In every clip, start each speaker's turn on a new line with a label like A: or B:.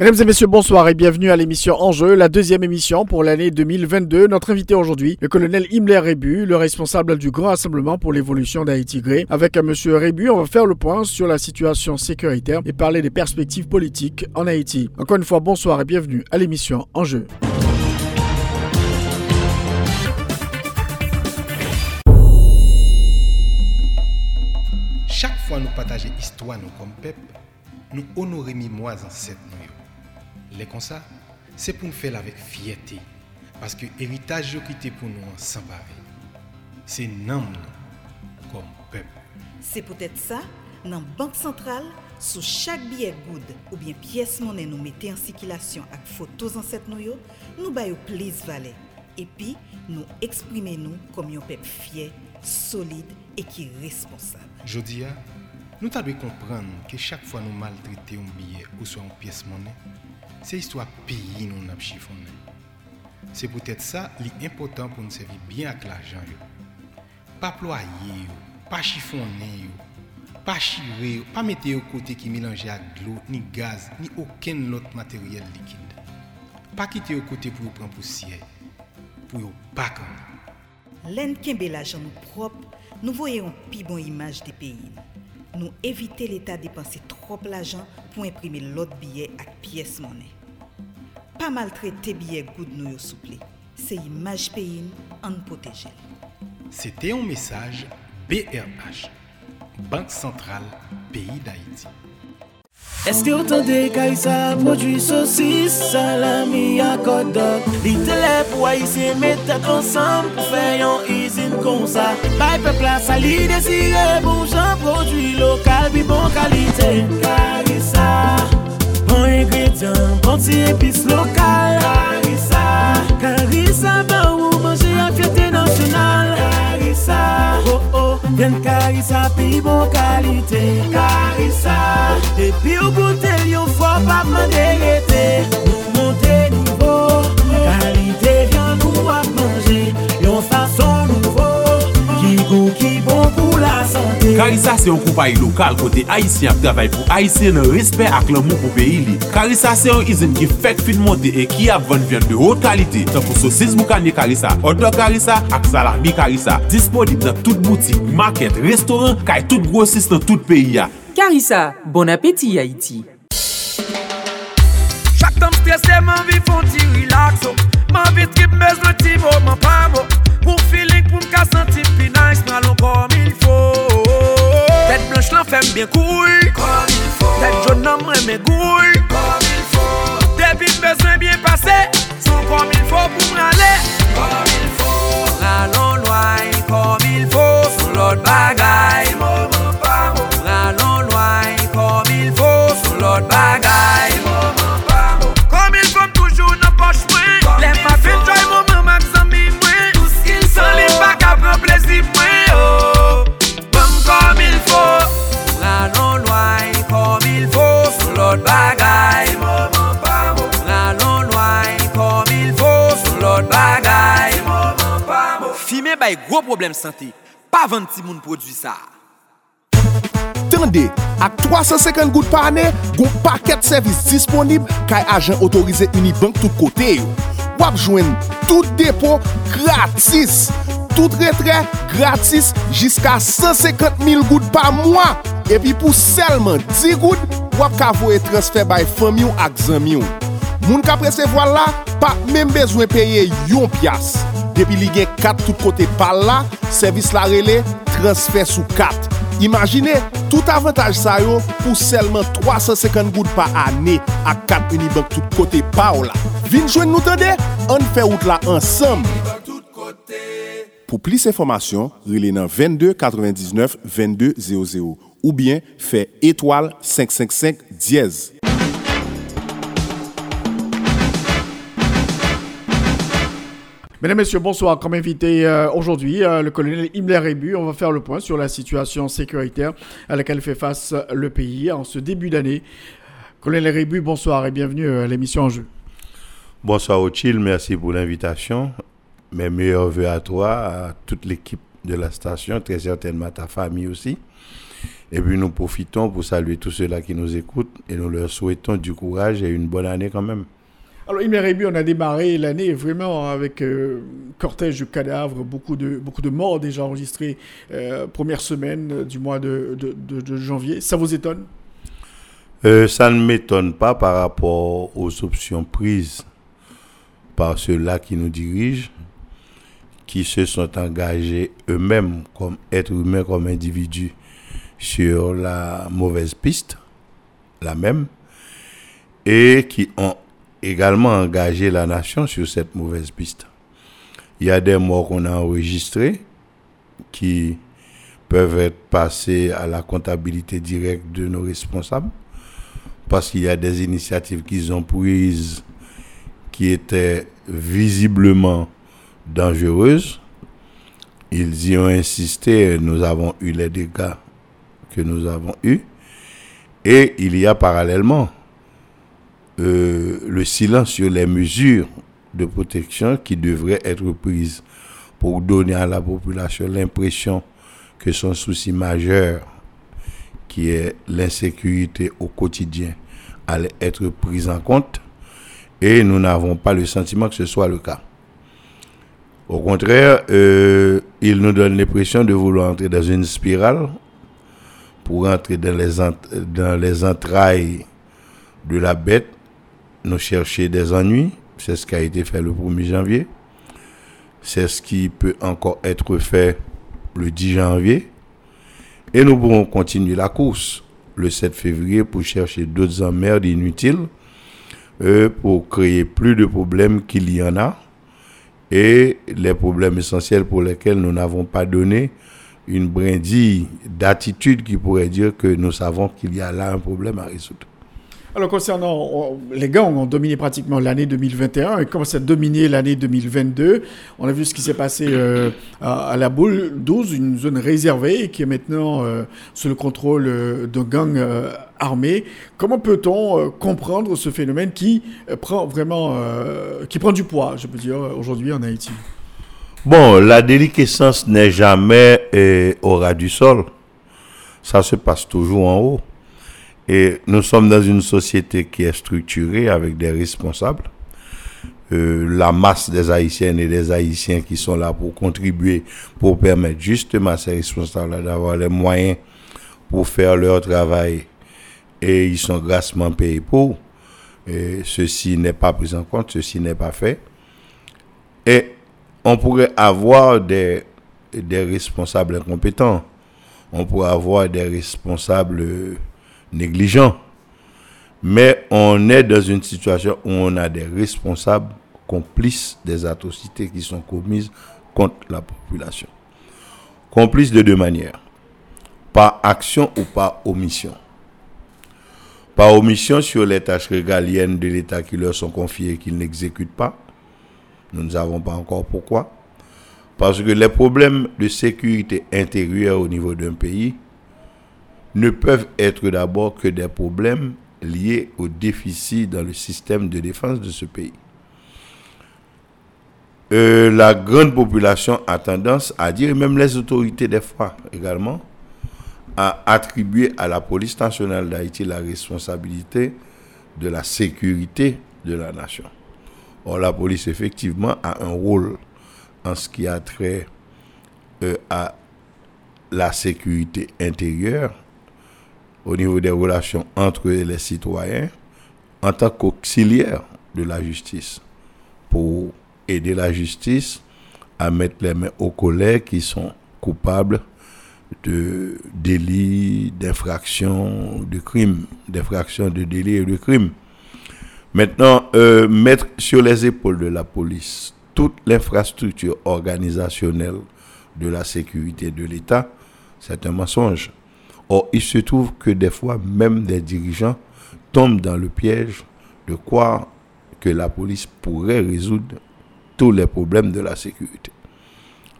A: Mesdames et messieurs, bonsoir et bienvenue à l'émission Enjeu, la deuxième émission pour l'année 2022. Notre invité aujourd'hui, le colonel Himmler Rébu, le responsable du Grand Rassemblement pour l'évolution d'Haïti Gré. Avec M. Rébu, on va faire le point sur la situation sécuritaire et parler des perspectives politiques en Haïti. Encore une fois, bonsoir et bienvenue à l'émission Enjeu.
B: Chaque fois nous partageons histoire nous comme peuple, nous honorons mémoires ancêtres nous. Les comme ça, c'est pour nous faire avec fierté. Parce que l'héritage qui pour nous sans pareil. C'est nous comme peuple.
C: C'est peut-être ça, dans la Banque centrale, sous chaque billet good ou bien pièce monnaie nous mettons en circulation avec photos ancêtres nous, nous baillons plus valeur. Et puis, nous exprimons nous comme un peuple fier, solide et qui est responsable.
B: Je dis, nous devons comprendre que chaque fois nous maltraitons un billet ou soit une pièce monnaie, c'est histoire pays nous n'a chiffonné. C'est peut-être ça l'important pour nous servir bien avec l'argent. Pas ployer, pas chiffonner, pas chirer, pas mettre au côté qui mélange avec de l'eau, ni gaz, ni aucun autre matériel liquide. Pas quitter au côté pour prendre poussière, pour pas
C: L'en kembe l'argent nous propre, nous voyons une plus bonne image des pays. Nous éviter l'État dépenser trop l'argent pour imprimer l'autre billet avec pièce monnaie. Pas maltraiter billet good nous souple. C'est image pays en protéger.
B: C'était un message BRH, Banque Centrale Pays d'Haïti.
D: Eske ou tande ka yisa prodwi sosis, salami a kodok Li tele pou a yise metet ansam pou fe yon izin kon sa Bay pepla sa li desire bon jan prodwi lokal bi bon kalite Karisa, bon ingredyan, bon ti epis lokal Karisa, karisa ba bon, ou manje a fete nasyonal Karisa, oh oh. Vyen karisa pi bon kalite. Karisa. Depi ou goute yon fwa pa mwen derete
E: Karisa se yon koupay lokal kote Haitien ap travay pou Haitien nan respect ak lan moun pou peyi li. Karisa se yon izin ki fek fin monte e ki ap van vyen de hot kalite tan pou sosis moukanye Karisa, odor Karisa ak salami Karisa. Disponib nan tout boutik, market, restoran kay tout grosis nan tout peyi ya.
F: Karisa, bon apeti Haiti.
D: Chak tam stresè man vi fon ti relaxo Man vi trip mez nan ti vo man pavo Pou feeling pou nka santi pi nice Mwen alon kom il fo fèm bien koul. Kom il fò Tèk joun nan mwen mè goul. Kom il fò Depi mbezwen bien pase Son kom il fò pou mralè Kom il fò La lon loy Kom il fò Son
G: lot bagay Mou problem sante, pa vant ti moun prodwi sa.
H: Tende, ak 350 gout pa ane, goun paket servis disponib kay ajen otorize Unibank tout kote yo. Wap jwen tout depo gratis, tout retre gratis, jiska 150 mil gout pa mwa. Epi pou selman 10 gout, wap ka voye transfer bay famyon ak zamyon. Moun ka presevo la, pa men bezwen peye yon piyas. Depi li gen 4 tout kote pal la, servis la rele, transfer sou 4. Imagine, tout avantaj sa yo pou selman 350 goud pa ane ak 4 Unibank tout kote pa ou la. Vin jwen nou tende, an fe out la ansam. Pou plis informasyon, rele nan 22 99 22 00 ou bien fe etoal 555 10.
A: Mesdames, Messieurs, bonsoir. Comme invité euh, aujourd'hui, euh, le colonel Himmler Rebu, on va faire le point sur la situation sécuritaire à laquelle fait face le pays en ce début d'année. Colonel Rebu, bonsoir et bienvenue euh, à l'émission En Jeu.
I: Bonsoir Ochil, merci pour l'invitation. Mes meilleurs voeux à toi, à toute l'équipe de la station, très certainement à ta famille aussi. Et puis nous profitons pour saluer tous ceux-là qui nous écoutent et nous leur souhaitons du courage et une bonne année quand même.
A: Alors, Imer on a démarré l'année vraiment avec euh, cortège de cadavres, beaucoup de, beaucoup de morts déjà enregistrés euh, première semaine du mois de, de, janvier. Ça vous étonne?
I: Euh, Ça ne m'étonne pas par rapport aux options prises par ceux-là qui nous dirigent, qui se sont engagés eux-mêmes comme êtres humains, comme individus, sur la mauvaise piste, la même, et qui ont également engagé la nation sur cette mauvaise piste. Il y a des morts qu'on a enregistrés qui peuvent être passés à la comptabilité directe de nos responsables parce qu'il y a des initiatives qu'ils ont prises qui étaient visiblement dangereuses. Ils y ont insisté, nous avons eu les dégâts que nous avons eus. Et il y a parallèlement euh, le silence sur les mesures de protection qui devraient être prises pour donner à la population l'impression que son souci majeur, qui est l'insécurité au quotidien, allait être pris en compte. Et nous n'avons pas le sentiment que ce soit le cas. Au contraire, euh, il nous donne l'impression de vouloir entrer dans une spirale pour entrer dans les, dans les entrailles de la bête nous chercher des ennuis. C'est ce qui a été fait le 1er janvier. C'est ce qui peut encore être fait le 10 janvier. Et nous pourrons continuer la course le 7 février pour chercher d'autres emmerdes inutiles, euh, pour créer plus de problèmes qu'il y en a. Et les problèmes essentiels pour lesquels nous n'avons pas donné une brindille d'attitude qui pourrait dire que nous savons qu'il y a là un problème à résoudre.
A: Alors concernant les gangs, ont dominé pratiquement l'année 2021 et commencent à dominer l'année 2022. On a vu ce qui s'est passé euh, à, la boule 12, une zone réservée qui est maintenant euh, sous le contrôle euh, de gangs armés. Comment peut-on comprendre ce phénomène qui prend vraiment, qui prend du poids, je peux dire, aujourd'hui en Haïti?
I: Bon, la déliquescence n'est jamais au ras du sol. Ça se passe toujours en haut. Et nous sommes dans une société qui est structurée avec des responsables. Euh, la masse des Haïtiennes et des Haïtiens qui sont là pour contribuer, pour permettre justement à ces responsables d'avoir les moyens pour faire leur travail et ils sont grassement payés pour. Et ceci n'est pas pris en compte, ceci n'est pas fait. Et on pourrait avoir des, des responsables incompétents, on pourrait avoir des responsables négligent. Mais on est dans une situation où on a des responsables complices des atrocités qui sont commises contre la population. Complices de deux manières. Par action ou par omission. Par omission sur les tâches régaliennes de l'État qui leur sont confiées et qu'ils n'exécutent pas. Nous ne savons pas encore pourquoi. Parce que les problèmes de sécurité intérieure au niveau d'un pays ne peuvent être d'abord que des problèmes liés au déficit dans le système de défense de ce pays. Euh, la grande population a tendance à dire, même les autorités des fois également, à attribuer à la police nationale d'Haïti la responsabilité de la sécurité de la nation. Or, la police, effectivement, a un rôle en ce qui a trait euh, à la sécurité intérieure, au niveau des relations entre les citoyens en tant qu'auxiliaire de la justice pour aider la justice à mettre les mains aux collègues qui sont coupables de délits, d'infractions, de crimes, d'infractions, de délits et de crimes. Maintenant, euh, mettre sur les épaules de la police toute l'infrastructure organisationnelle de la sécurité de l'État, c'est un mensonge. Or, il se trouve que des fois, même des dirigeants tombent dans le piège de croire que la police pourrait résoudre tous les problèmes de la sécurité.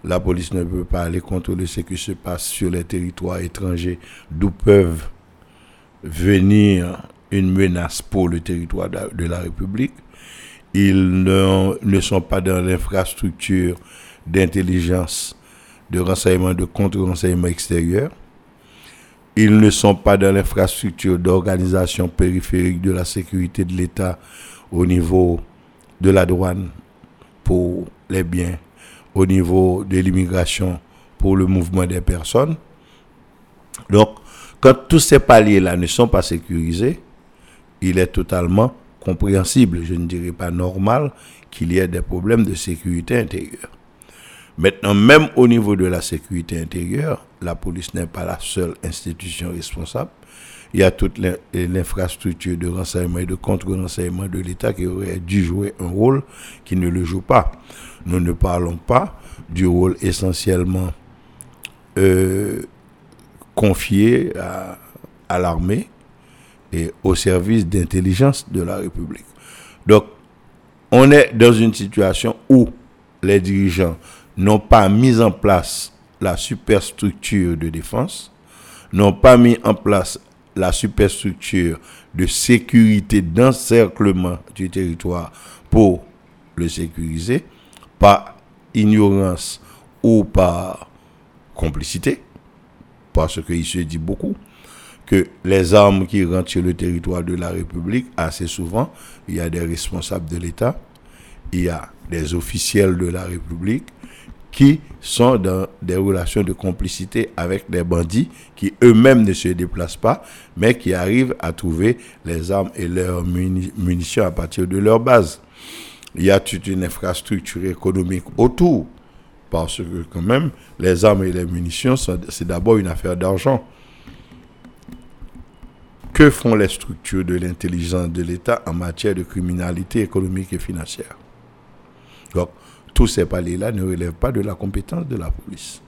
I: La police ne peut pas aller contrôler ce qui se passe sur les territoires étrangers d'où peuvent venir une menace pour le territoire de la République. Ils ne, sont pas dans l'infrastructure d'intelligence, de renseignement, de contre-renseignement extérieur. Ils ne sont pas dans l'infrastructure d'organisation périphérique de la sécurité de l'État au niveau de la douane pour les biens, au niveau de l'immigration pour le mouvement des personnes. Donc, quand tous ces paliers-là ne sont pas sécurisés, il est totalement compréhensible, je ne dirais pas normal, qu'il y ait des problèmes de sécurité intérieure. Maintenant, même au niveau de la sécurité intérieure, la police n'est pas la seule institution responsable. Il y a toute l'infrastructure de renseignement et de contre-renseignement de l'État qui aurait dû jouer un rôle qui ne le joue pas. Nous ne parlons pas du rôle essentiellement euh, confié à l'armée, et au service d'intelligence de la République. Donc, on est dans une situation où les dirigeants n'ont pas mis en place la superstructure de défense, n'ont pas mis en place la superstructure de sécurité d'encerclement du territoire pour le sécuriser, par ignorance ou par complicité, parce qu'il se dit beaucoup que les armes qui rentrent sur le territoire de la République, assez souvent, il y a des responsables de l'État, il y a des officiels de la République qui sont dans des relations de complicité avec des bandits qui eux-mêmes ne se déplacent pas, mais qui arrivent à trouver les armes et leurs munitions à partir de leur base. Il y a toute une infrastructure économique autour, parce que quand même, les armes et les munitions, c'est d'abord une affaire d'argent. Que font les structures de l'intelligence de l'État en matière de criminalité économique et financière? Donc, tous ces paliers-là ne relèvent pas de la compétence de la police.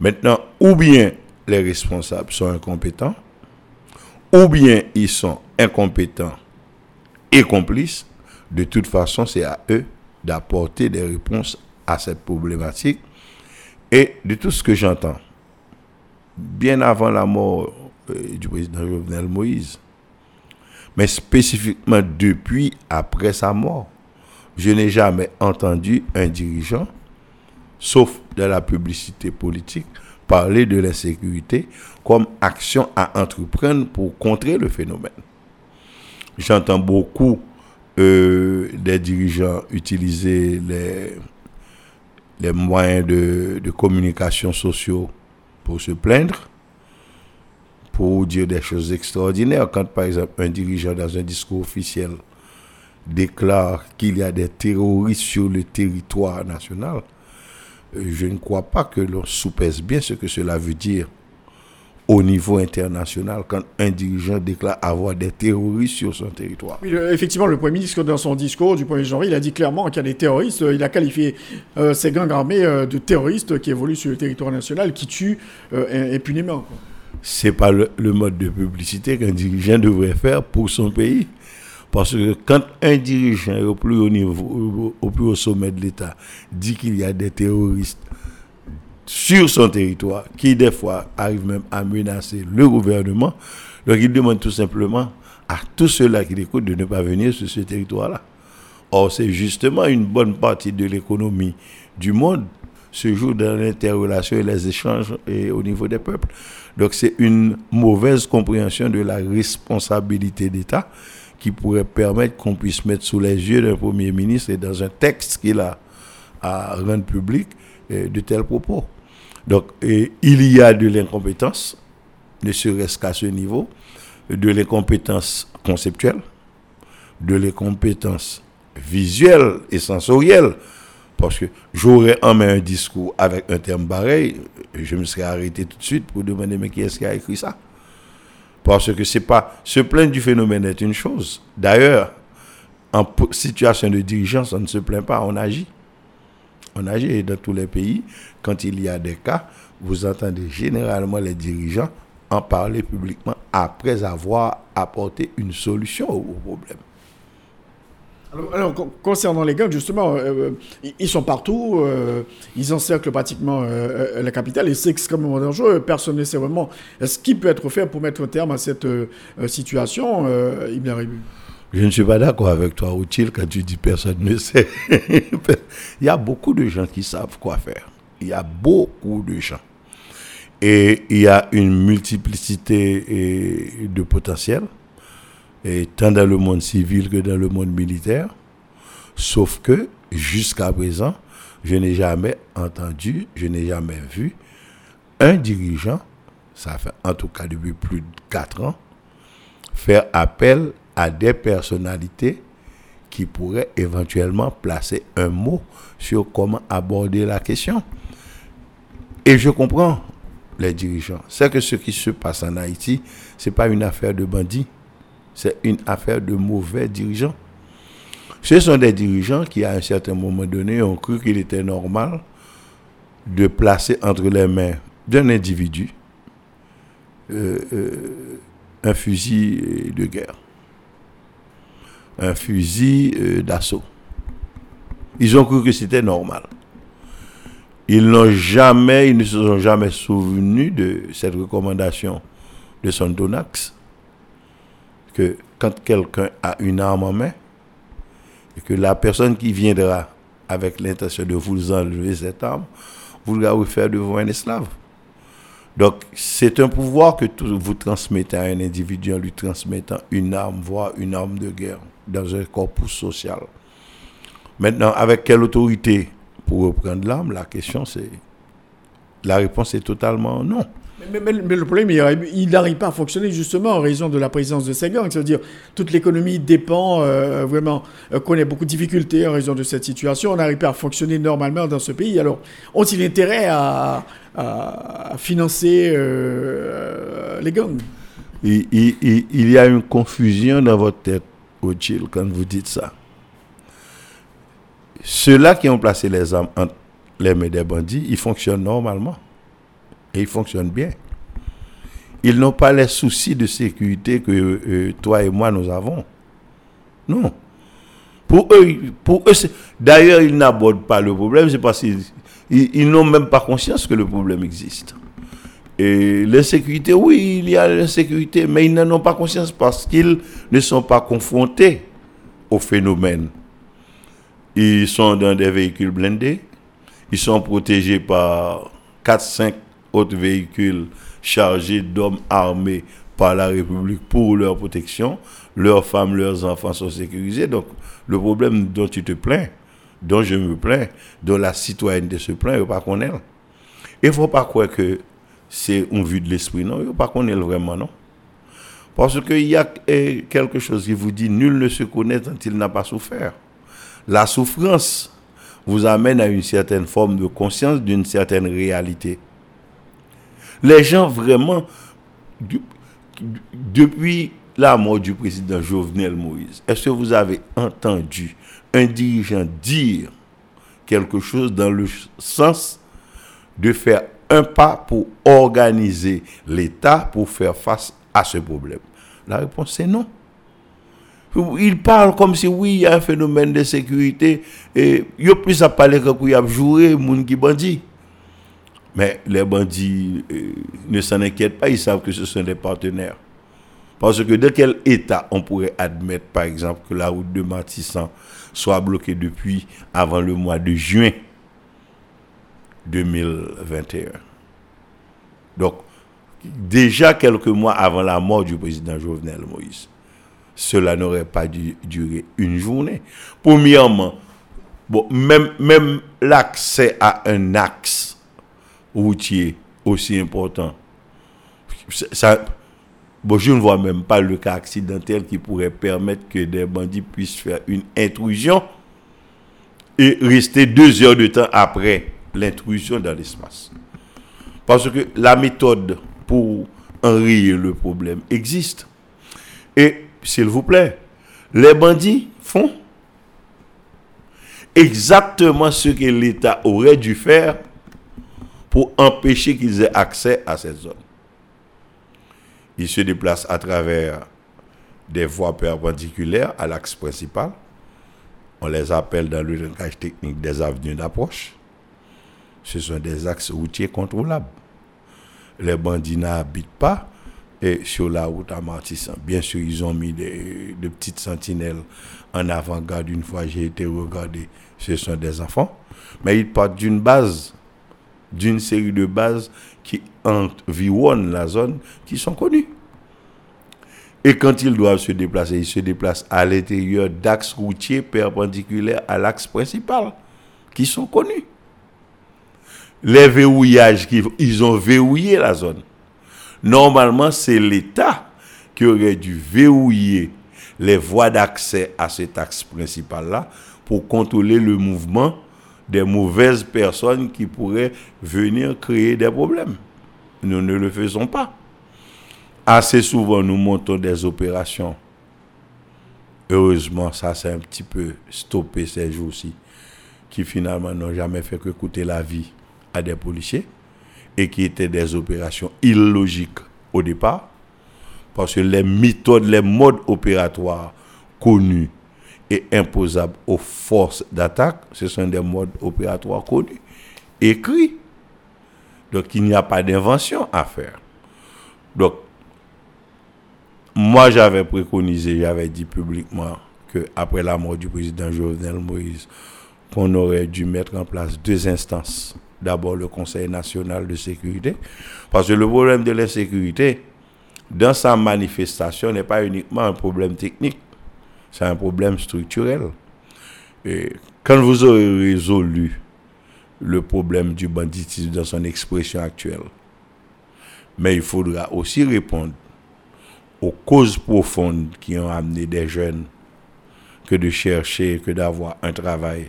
I: Maintenant, ou bien les responsables sont incompétents, ou bien ils sont incompétents et complices. De toute façon, c'est à eux d'apporter des réponses à cette problématique. Et de tout ce que j'entends, bien avant la mort euh, du président Jovenel Moïse. Mais spécifiquement depuis après sa mort, je n'ai jamais entendu un dirigeant, sauf dans la publicité politique, parler de l'insécurité comme action à entreprendre pour contrer le phénomène. J'entends beaucoup euh, des dirigeants utiliser les, moyens de, de communication sociaux pour se plaindre pour dire des choses extraordinaires. Quand, par exemple, un dirigeant dans un discours officiel déclare qu'il y a des terroristes sur le territoire national, euh, je ne crois pas que l'on soupèse bien ce que cela veut dire au niveau international quand un dirigeant déclare avoir des terroristes sur son territoire.
A: effectivement, le Premier ministre, dans son discours du 1er janvier, il a dit clairement qu'il y a des terroristes. Il a qualifié euh, ces gangs armés euh, de terroristes qui évoluent sur le territoire national, qui tuent impunément
I: c'est pas le, mode de publicité qu'un dirigeant devrait faire pour son pays. Parce que quand un dirigeant au plus haut niveau, au plus haut sommet de l'État, dit qu'il y a des terroristes sur son territoire, qui des fois arrivent même à menacer le gouvernement, donc il demande tout simplement à tous ceux-là qui l'écoutent de ne pas venir sur ce territoire-là. Or, c'est justement une bonne partie de l'économie du monde se joue dans l'interrelation et les échanges et au niveau des peuples. Donc c'est une mauvaise compréhension de la responsabilité d'État qui pourrait permettre qu'on puisse mettre sous les yeux d'un Premier ministre et dans un texte qu'il a à rendre public euh, de tels propos. Donc il y a de l'incompétence, ne serait-ce qu'à ce niveau, de l'incompétence conceptuelle, de l'incompétence visuelle et sensorielle parce que j'aurais en main un discours avec un terme pareil, je me serais arrêté tout de suite pour demander mais qui est-ce qui a écrit ça? Parce que c'est pas. Se plaindre du phénomène est une chose. D'ailleurs, en situation de dirigeance, on ne se plaint pas, on agit. On agit et dans tous les pays, quand il y a des cas, vous entendez généralement les dirigeants en parler publiquement après avoir apporté une solution au problème.
A: Alors, concernant les gangs, justement, euh, euh, ils sont partout, euh, ils encerclent pratiquement la capitale et c'est extrêmement dangereux. Personne ne sait vraiment ce qui peut être fait pour mettre un terme à cette situation, Ibn
I: Je ne suis pas d'accord avec toi, Outil, quand tu dis personne ne sait. il y a beaucoup de gens qui savent quoi faire. Il y a beaucoup de gens. Et il y a une multiplicité de potentiels et tant dans le monde civil que dans le monde militaire. Sauf que, jusqu'à présent, je n'ai jamais entendu, je n'ai jamais vu un dirigeant, ça fait en tout cas depuis plus de 4 ans, faire appel à des personnalités qui pourraient éventuellement placer un mot sur comment aborder la question. Et je comprends les dirigeants. C'est que ce qui se passe en Haïti, ce n'est pas une affaire de bandits c'est une affaire de mauvais dirigeants. Ce sont des dirigeants qui, à un certain moment donné, ont cru qu'il était normal de placer entre les mains d'un individu euh, euh, un fusil de guerre, un fusil euh, d'assaut. Ils ont cru que c'était normal. Ils n'ont jamais, ils ne se sont jamais souvenus de cette recommandation de son Donax que quand quelqu'un a une arme en main, et que la personne qui viendra avec l'intention de vous enlever cette arme, vous la faire de vous un esclave. Donc, c'est un pouvoir que vous transmettez à un individu en lui transmettant une arme, voire une arme de guerre, dans un corpus social. Maintenant, avec quelle autorité pour reprendre l'arme La question, c'est. La réponse est totalement non.
A: Mais, le problème, il n'arrive pas à fonctionner justement en raison de la présence de ces gangs. C'est-à-dire, toute l'économie dépend euh, vraiment, euh, connaît beaucoup de difficultés en raison de cette situation. On n'arrive pas à fonctionner normalement dans ce pays. Alors, ont-ils intérêt à, financer euh, les gangs?
I: Il, y a une confusion dans votre tête, Ochil, quand vous dites ça. Ceux-là qui ont placé les armes entre les mains des bandits, ils fonctionnent normalement. Et ils fonctionnent bien. Ils n'ont pas les soucis de sécurité que euh, toi et moi nous avons. Non. Pour eux, pour eux d'ailleurs, ils n'abordent pas le problème, c'est parce qu'ils ils, n'ont même pas conscience que le problème existe. Et l'insécurité, oui, il y a l'insécurité, mais ils n'en ont pas conscience parce qu'ils ne sont pas confrontés au phénomène. Ils sont dans des véhicules blindés, ils sont protégés par 4-5 autres véhicules chargés d'hommes armés par la République pour leur protection. Leurs femmes, leurs enfants sont sécurisés. Donc, le problème dont tu te plains, dont je me plains, dont la citoyenneté se plaint, il pas qu'on ait. Il ne faut pas croire que c'est une vue de l'esprit, non. Il ne faut pas qu'on ait vraiment, non. Parce qu'il y a eh, quelque chose qui vous dit, nul ne se connaît tant il n'a pas souffert. La souffrance vous amène à une certaine forme de conscience d'une certaine réalité. Les gens vraiment, depuis la mort du président Jovenel Moïse, est-ce que vous avez entendu un dirigeant dire quelque chose dans le sens de faire un pas pour organiser l'État pour faire face à ce problème? La réponse est non. Il parle comme si oui, il y a un phénomène de sécurité et il y a plus à parler qu'il y a joué, moun qui bandit. Mais les bandits euh, ne s'en inquiètent pas, ils savent que ce sont des partenaires. Parce que de quel état on pourrait admettre, par exemple, que la route de Matissan soit bloquée depuis avant le mois de juin 2021 Donc, déjà quelques mois avant la mort du président Jovenel Moïse, cela n'aurait pas dû durer une journée. Premièrement, même l'accès à un axe routier aussi important. Bon, je ne vois même pas le cas accidentel qui pourrait permettre que des bandits puissent faire une intrusion et rester deux heures de temps après l'intrusion dans l'espace. Parce que la méthode pour enrayer le problème existe. Et, s'il vous plaît, les bandits font exactement ce que l'État aurait dû faire pour empêcher qu'ils aient accès à cette zone. Ils se déplacent à travers des voies perpendiculaires à l'axe principal. On les appelle dans le langage technique des avenues d'approche. Ce sont des axes routiers contrôlables. Les bandits n'habitent pas et sur la route à. Bien sûr, ils ont mis des, de petites sentinelles en avant-garde. Une fois j'ai été regardé, ce sont des enfants. Mais ils partent d'une base, d'une série de bases qui environnent la zone, qui sont connues. Et quand ils doivent se déplacer, ils se déplacent à l'intérieur d'axes routiers perpendiculaires à l'axe principal, qui sont connus. Les verrouillages, ils ont verrouillé la zone. Normalement, c'est l'État qui aurait dû verrouiller les voies d'accès à cet axe principal-là pour contrôler le mouvement des mauvaises personnes qui pourraient venir créer des problèmes. Nous ne le faisons pas. Assez souvent, nous montons des opérations. Heureusement, ça s'est un petit peu stoppé ces jours-ci, qui finalement n'ont jamais fait que coûter la vie à des policiers et qui étaient des opérations illogiques au départ, parce que les méthodes, les modes opératoires connus et imposables aux forces d'attaque, ce sont des modes opératoires connus, écrits. Donc il n'y a pas d'invention à faire. Donc, moi j'avais préconisé, j'avais dit publiquement que après la mort du président Jovenel Moïse, qu'on aurait dû mettre en place deux instances d'abord le Conseil national de sécurité, parce que le problème de l'insécurité, dans sa manifestation, n'est pas uniquement un problème technique, c'est un problème structurel. Et quand vous aurez résolu le problème du banditisme dans son expression actuelle, mais il faudra aussi répondre aux causes profondes qui ont amené des jeunes que de chercher, que d'avoir un travail,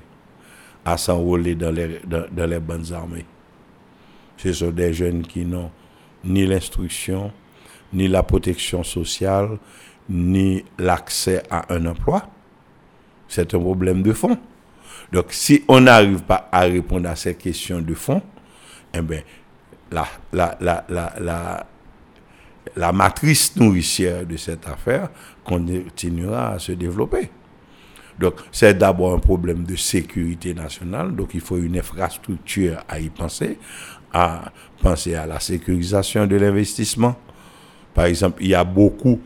I: à s'enrôler dans les, dans, les bonnes armées. Ce sont des jeunes qui n'ont ni l'instruction, ni la protection sociale, ni l'accès à un emploi. C'est un problème de fond. Donc, si on n'arrive pas à répondre à ces questions de fond, eh bien, la, la, matrice nourricière de cette affaire continuera à se développer. Donc, c'est d'abord un problème de sécurité nationale. Donc, il faut une infrastructure à y penser, à penser à la sécurisation de l'investissement. Par exemple, il y a beaucoup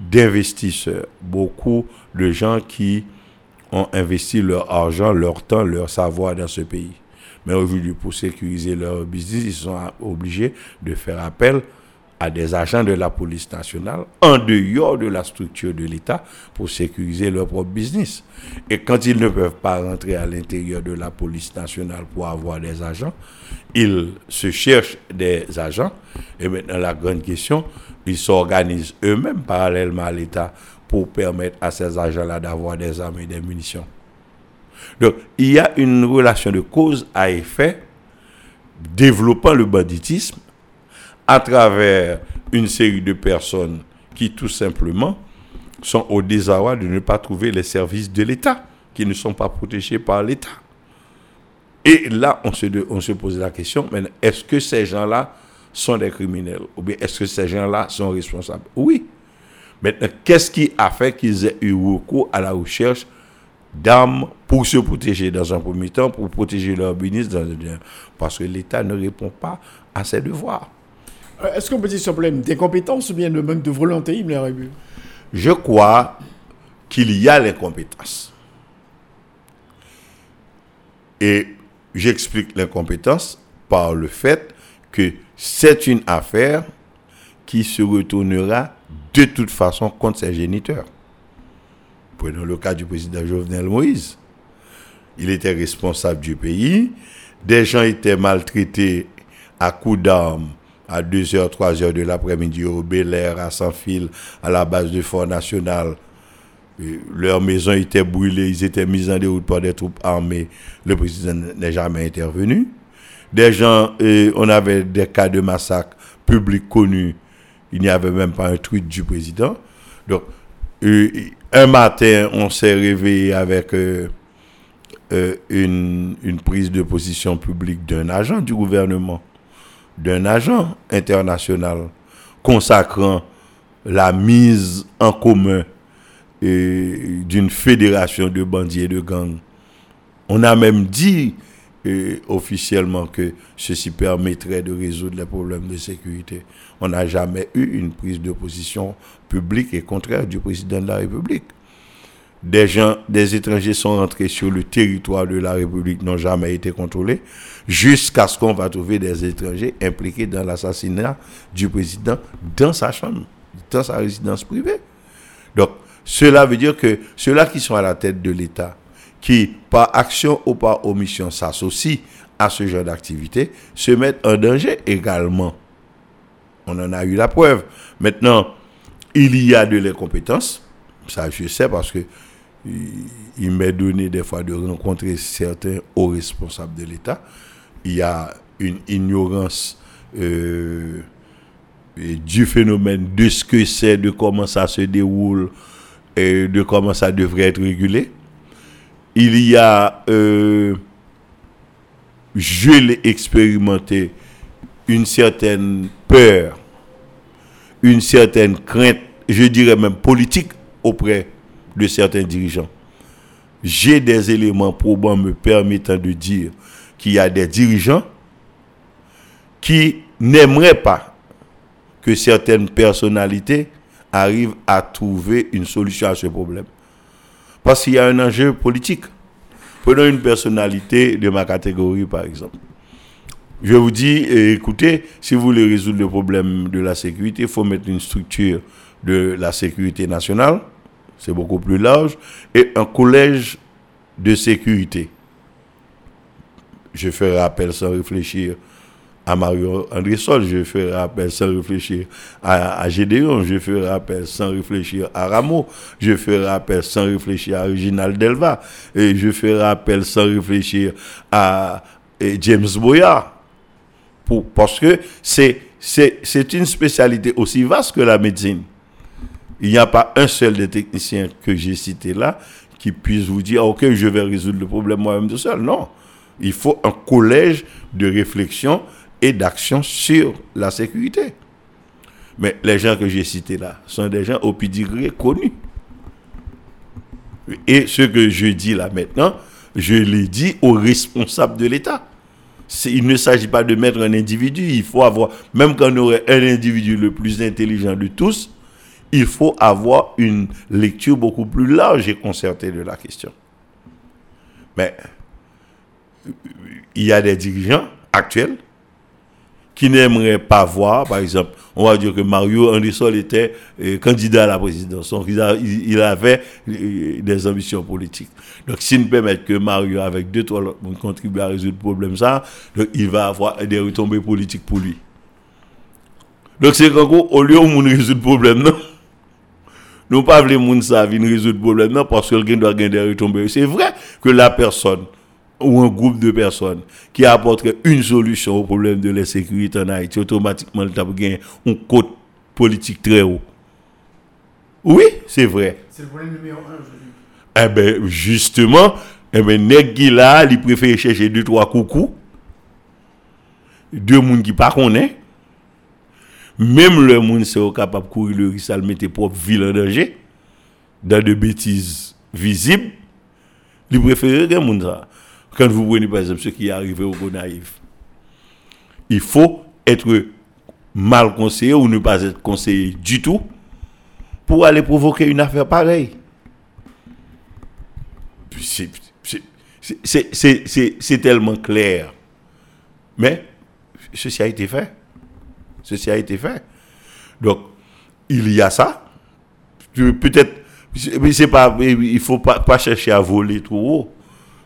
I: d'investisseurs, beaucoup de gens qui ont investi leur argent, leur temps, leur savoir dans ce pays. Mais aujourd'hui, pour sécuriser leur business, ils sont obligés de faire appel à des agents de la police nationale en dehors de la structure de l'État pour sécuriser leur propre business. Et quand ils ne peuvent pas rentrer à l'intérieur de la police nationale pour avoir des agents, ils se cherchent des agents. Et maintenant, la grande question, ils s'organisent eux-mêmes parallèlement à l'État pour permettre à ces agents-là d'avoir des armes et des munitions. Donc, il y a une relation de cause à effet développant le banditisme à travers une série de personnes qui tout simplement sont au désarroi de ne pas trouver les services de l'État, qui ne sont pas protégés par l'État. Et là, on se, on se pose la question, est-ce que ces gens-là sont des criminels Ou bien est-ce que ces gens-là sont responsables? Oui. Maintenant, qu'est-ce qui a fait qu'ils aient eu recours à la recherche d'armes pour se protéger dans un premier temps, pour protéger leur business dans un deuxième Parce que l'État ne répond pas à ses devoirs.
A: Euh, est-ce qu'on peut dire ce problème d'incompétence ou bien de manque de volonté,
I: Je crois qu'il y a l'incompétence. Et j'explique l'incompétence par le fait que c'est une affaire qui se retournera de toute façon contre ses géniteurs. Prenons le cas du président Jovenel Moïse. Il était responsable du pays. Des gens étaient maltraités à coups d'armes à 2h, 3h de l'après-midi au Bel Air, à Sans-Fil, à la base du Fort National. Leur maison était brûlée, ils étaient mis en déroute par des troupes armées. Le président n'est jamais intervenu. Des gens, on avait des cas de massacre publics connus. Il n'y avait même pas un tweet du président. Donc, un matin, on s'est réveillé avec euh, euh, une, une prise de position publique d'un agent du gouvernement d'un agent international consacrant la mise en commun d'une fédération de bandits et de gangs. On a même dit officiellement que ceci permettrait de résoudre les problèmes de sécurité. On n'a jamais eu une prise de position publique et contraire du président de la République. Des gens, des étrangers sont rentrés sur le territoire de la République, n'ont jamais été contrôlés, jusqu'à ce qu'on va trouver des étrangers impliqués dans l'assassinat du président dans sa chambre, dans sa résidence privée. Donc, cela veut dire que ceux-là qui sont à la tête de l'État, qui par action ou par omission s'associent à ce genre d'activité, se mettent en danger également. On en a eu la preuve. Maintenant, il y a de l'incompétence. Ça, je sais parce que il m'est donné des fois de rencontrer certains hauts responsables de l'État. Il y a une ignorance euh, du phénomène, de ce que c'est, de comment ça se déroule et de comment ça devrait être régulé. Il y a, euh, je l'ai expérimenté, une certaine peur, une certaine crainte, je dirais même politique auprès de certains dirigeants. J'ai des éléments probants me permettant de dire qu'il y a des dirigeants qui n'aimeraient pas que certaines personnalités arrivent à trouver une solution à ce problème. Parce qu'il y a un enjeu politique. Prenons une personnalité de ma catégorie, par exemple. Je vous dis, écoutez, si vous voulez résoudre le problème de la sécurité, il faut mettre une structure de la sécurité nationale c'est beaucoup plus large, et un collège de sécurité. Je fais rappel sans réfléchir à Mario André Sol, je fais rappel sans réfléchir à, Gédéon, je fais rappel sans réfléchir à Rameau, je fais rappel sans réfléchir à Reginald Delva, et je fais rappel sans réfléchir à James Boyard. Pour, parce que c'est, une spécialité aussi vaste que la médecine. Il n'y a pas un seul des techniciens que j'ai cité là qui puisse vous dire, OK, je vais résoudre le problème moi-même tout seul. Non. Il faut un collège de réflexion et d'action sur la sécurité. Mais les gens que j'ai cités là sont des gens au pedigree connus. Et ce que je dis là maintenant, je l'ai dit aux responsables de l'État. Il ne s'agit pas de mettre un individu, il faut avoir, même quand on aurait un individu le plus intelligent de tous, il faut avoir une lecture beaucoup plus large et concertée de la question. Mais il y a des dirigeants actuels qui n'aimeraient pas voir, par exemple, on va dire que Mario Andrissol était euh, candidat à la présidence. Donc, il, avait euh, des ambitions politiques. Donc, s'il ne permet que Mario, avec deux, trois autres, contribue à résoudre le problème, ça, il va avoir des retombées politiques pour lui. Donc, c'est qu'en gros, au lieu où on résout le problème, non nous pas voulons moun ça résoudre le problème non parce que quelqu'un doit gagner des retombées. C'est vrai que la personne ou un groupe de personnes qui apporterait une solution au problème de l'insécurité en Haïti, automatiquement, il gagner un code politique très haut. Oui, c'est vrai. C'est le problème numéro un, Eh bien, justement, eh ben, nèg là, il préfère chercher deux, trois coucous. Deux moun qui pas connaissent même le monde c'est capable de courir le risque de mettre propre ville en danger, dans de bêtises visibles, il préfère que monde ça. Quand vous prenez par exemple ce qui est arrivé au Gonaïf, il faut être mal conseillé ou ne pas être conseillé du tout pour aller provoquer une affaire pareille. C'est tellement clair. Mais ceci a été fait. Ceci a été fait. Donc, il y a ça. Peut-être, c'est pas, il faut pas chercher à voler trop haut.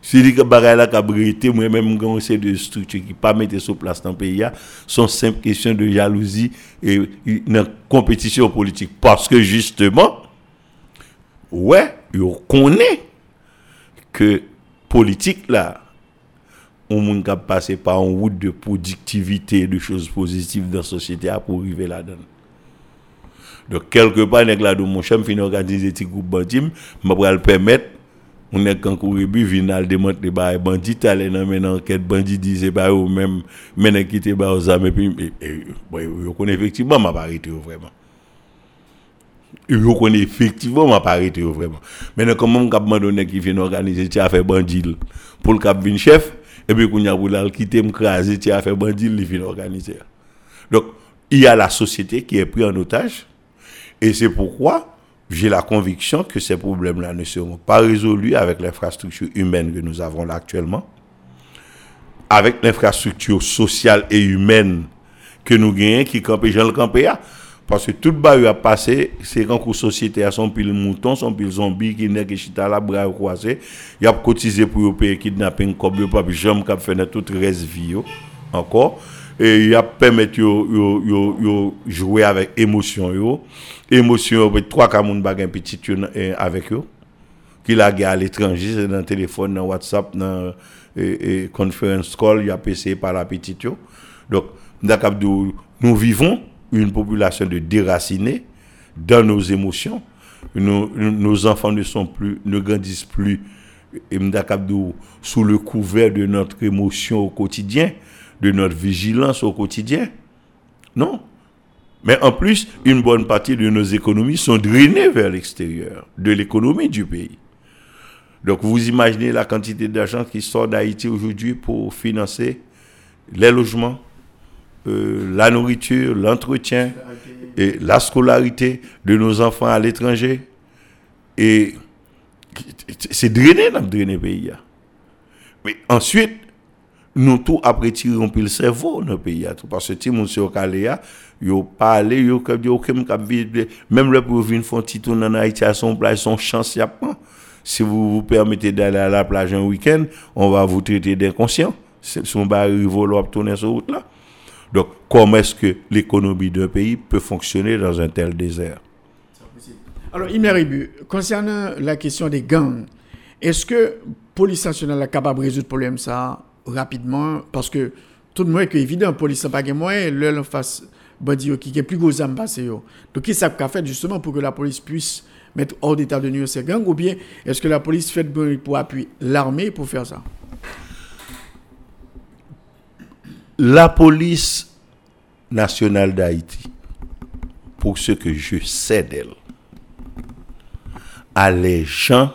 I: Si les bagages là qui moi-même, quand c'est de structures qui pas mettre sur place dans le pays, sont simple question de jalousie et une compétition politique. Parce que justement, ouais, on connaît que politique là, on qui passer par une route de productivité, de choses positives dans la société pour arriver là-dedans. Donc, quelque part, la de mon chum, fin organiser petit groupe bandim, m'a le permettre, on est quand vinal démonter ba bandit aller dans enquête bandit disait ba ou même maintenant quitter ba aux armes puis bon connaît effectivement m'a arrêté vraiment effectivement m'a arrêté vraiment maintenant comment cap qui vient organiser tu a fait bandit pour le cap chef et puis qu'on a quitter m'craser tu a fait bandit il vient organiser donc il y a la société qui est prise en otage et c'est pourquoi j'ai la conviction que ces problèmes-là ne seront pas résolus avec l'infrastructure humaine que nous avons là actuellement, avec l'infrastructure sociale et humaine que nous gagnons, qui campent Jean le campé parce que tout le a passé, c'est quand la société a son pile mouton, son pile zombie, qui n'est que chita la bras croisé, il a cotisé pour payer kidnapping, comme le pape, j'aime qu'il fait toute reste vie, encore et il a permis de jouer avec émotion yo. Émotion trois camoun bagay petit avec eux qui l'a à l'étranger dans le téléphone dans WhatsApp dans et, conference call il a PC par la petite yo. Donc nous vivons une population de déracinés dans nos émotions. Nos, enfants ne sont plus ne grandissent plus. Et sous le couvert de notre émotion au quotidien de notre vigilance au quotidien. Non. Mais en plus, une bonne partie de nos économies sont drainées vers l'extérieur, de l'économie du pays. Donc vous imaginez la quantité d'argent qui sort d'Haïti aujourd'hui pour financer les logements, euh, la nourriture, l'entretien et la scolarité de nos enfants à l'étranger. Et c'est drainé dans le pays. Mais ensuite, nous tous après tirons le cerveau dans le pays parce que si mon sur Kaléa yo parlé yo comme yo comme même le pour venir font petit tour en Haïti à son plage son chance y a pas si vous vous permettez d'aller à la plage un week-end on va vous traiter d'inconscient. C'est son bar rivolo tourner sur route là. Donc comment est-ce que l'économie d'un pays peut fonctionner dans un tel désert?
A: Alors Imeribu concernant la question des gangs est-ce que police nationale est capable de résoudre le problème ça? Rapidement parce que tout le monde est évident, la police n'a pas de moyens, en face, bandi qui est plus gros âme passé. Donc, qu'est-ce qu'a fait justement pour que la police puisse mettre hors d'état de nuire ces gangs ou bien est-ce que la police fait pour appuyer l'armée pour faire ça?
I: La police nationale d'Haïti, pour ce que je sais d'elle, a les gens